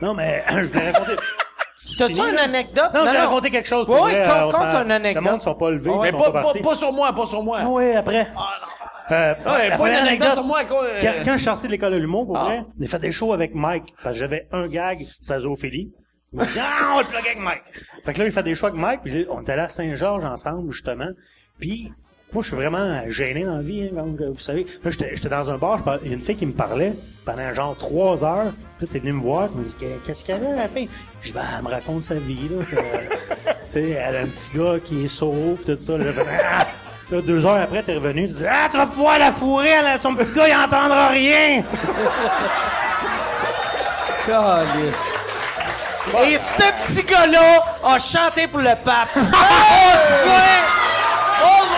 Non, mais *clears throat* je voulais raconter. T'as-tu une anecdote? Non, je voulais raconter quelque chose. Oui, con- euh, une anecdote. Le monde sont pas levés, Mais pas, pas pas, sur moi, pas sur moi. Ah oui, après. Euh, Ah la pas une première anecdote sur moi. quoi, euh, Quand, quand je suis sorti de l'école de l'humour, pour Ah. vrai, j'ai fait des shows avec Mike, parce que j'avais un gag, sa zoophilie. Il m'a dit, ah, on le plugger avec Mike. Fait que là, il fait des shows avec Mike, puis on était allé à Saint-Georges ensemble, justement. Puis, moi, je suis vraiment gêné dans la vie, hein, comme que vous savez. Là, j'étais dans un bar, il y a une fille qui me parlait pendant genre trois heures. Puis là, t'es venu me voir, tu me dis, Qu'est- qu'est-ce qu'elle a, la fille? Je dis, ben, elle me raconte sa vie, là. que, *laughs* tu sais, elle a un petit gars qui est sourd, pis tout ça. Là, fait, Ah! Là, deux heures après, t'es revenu, tu dis, ah, tu vas pouvoir la fourrer, elle, son petit gars, il entendra rien. *laughs* Calice. Et ce petit gars-là a chanté pour le pape. *laughs* On se voit! Au revoir!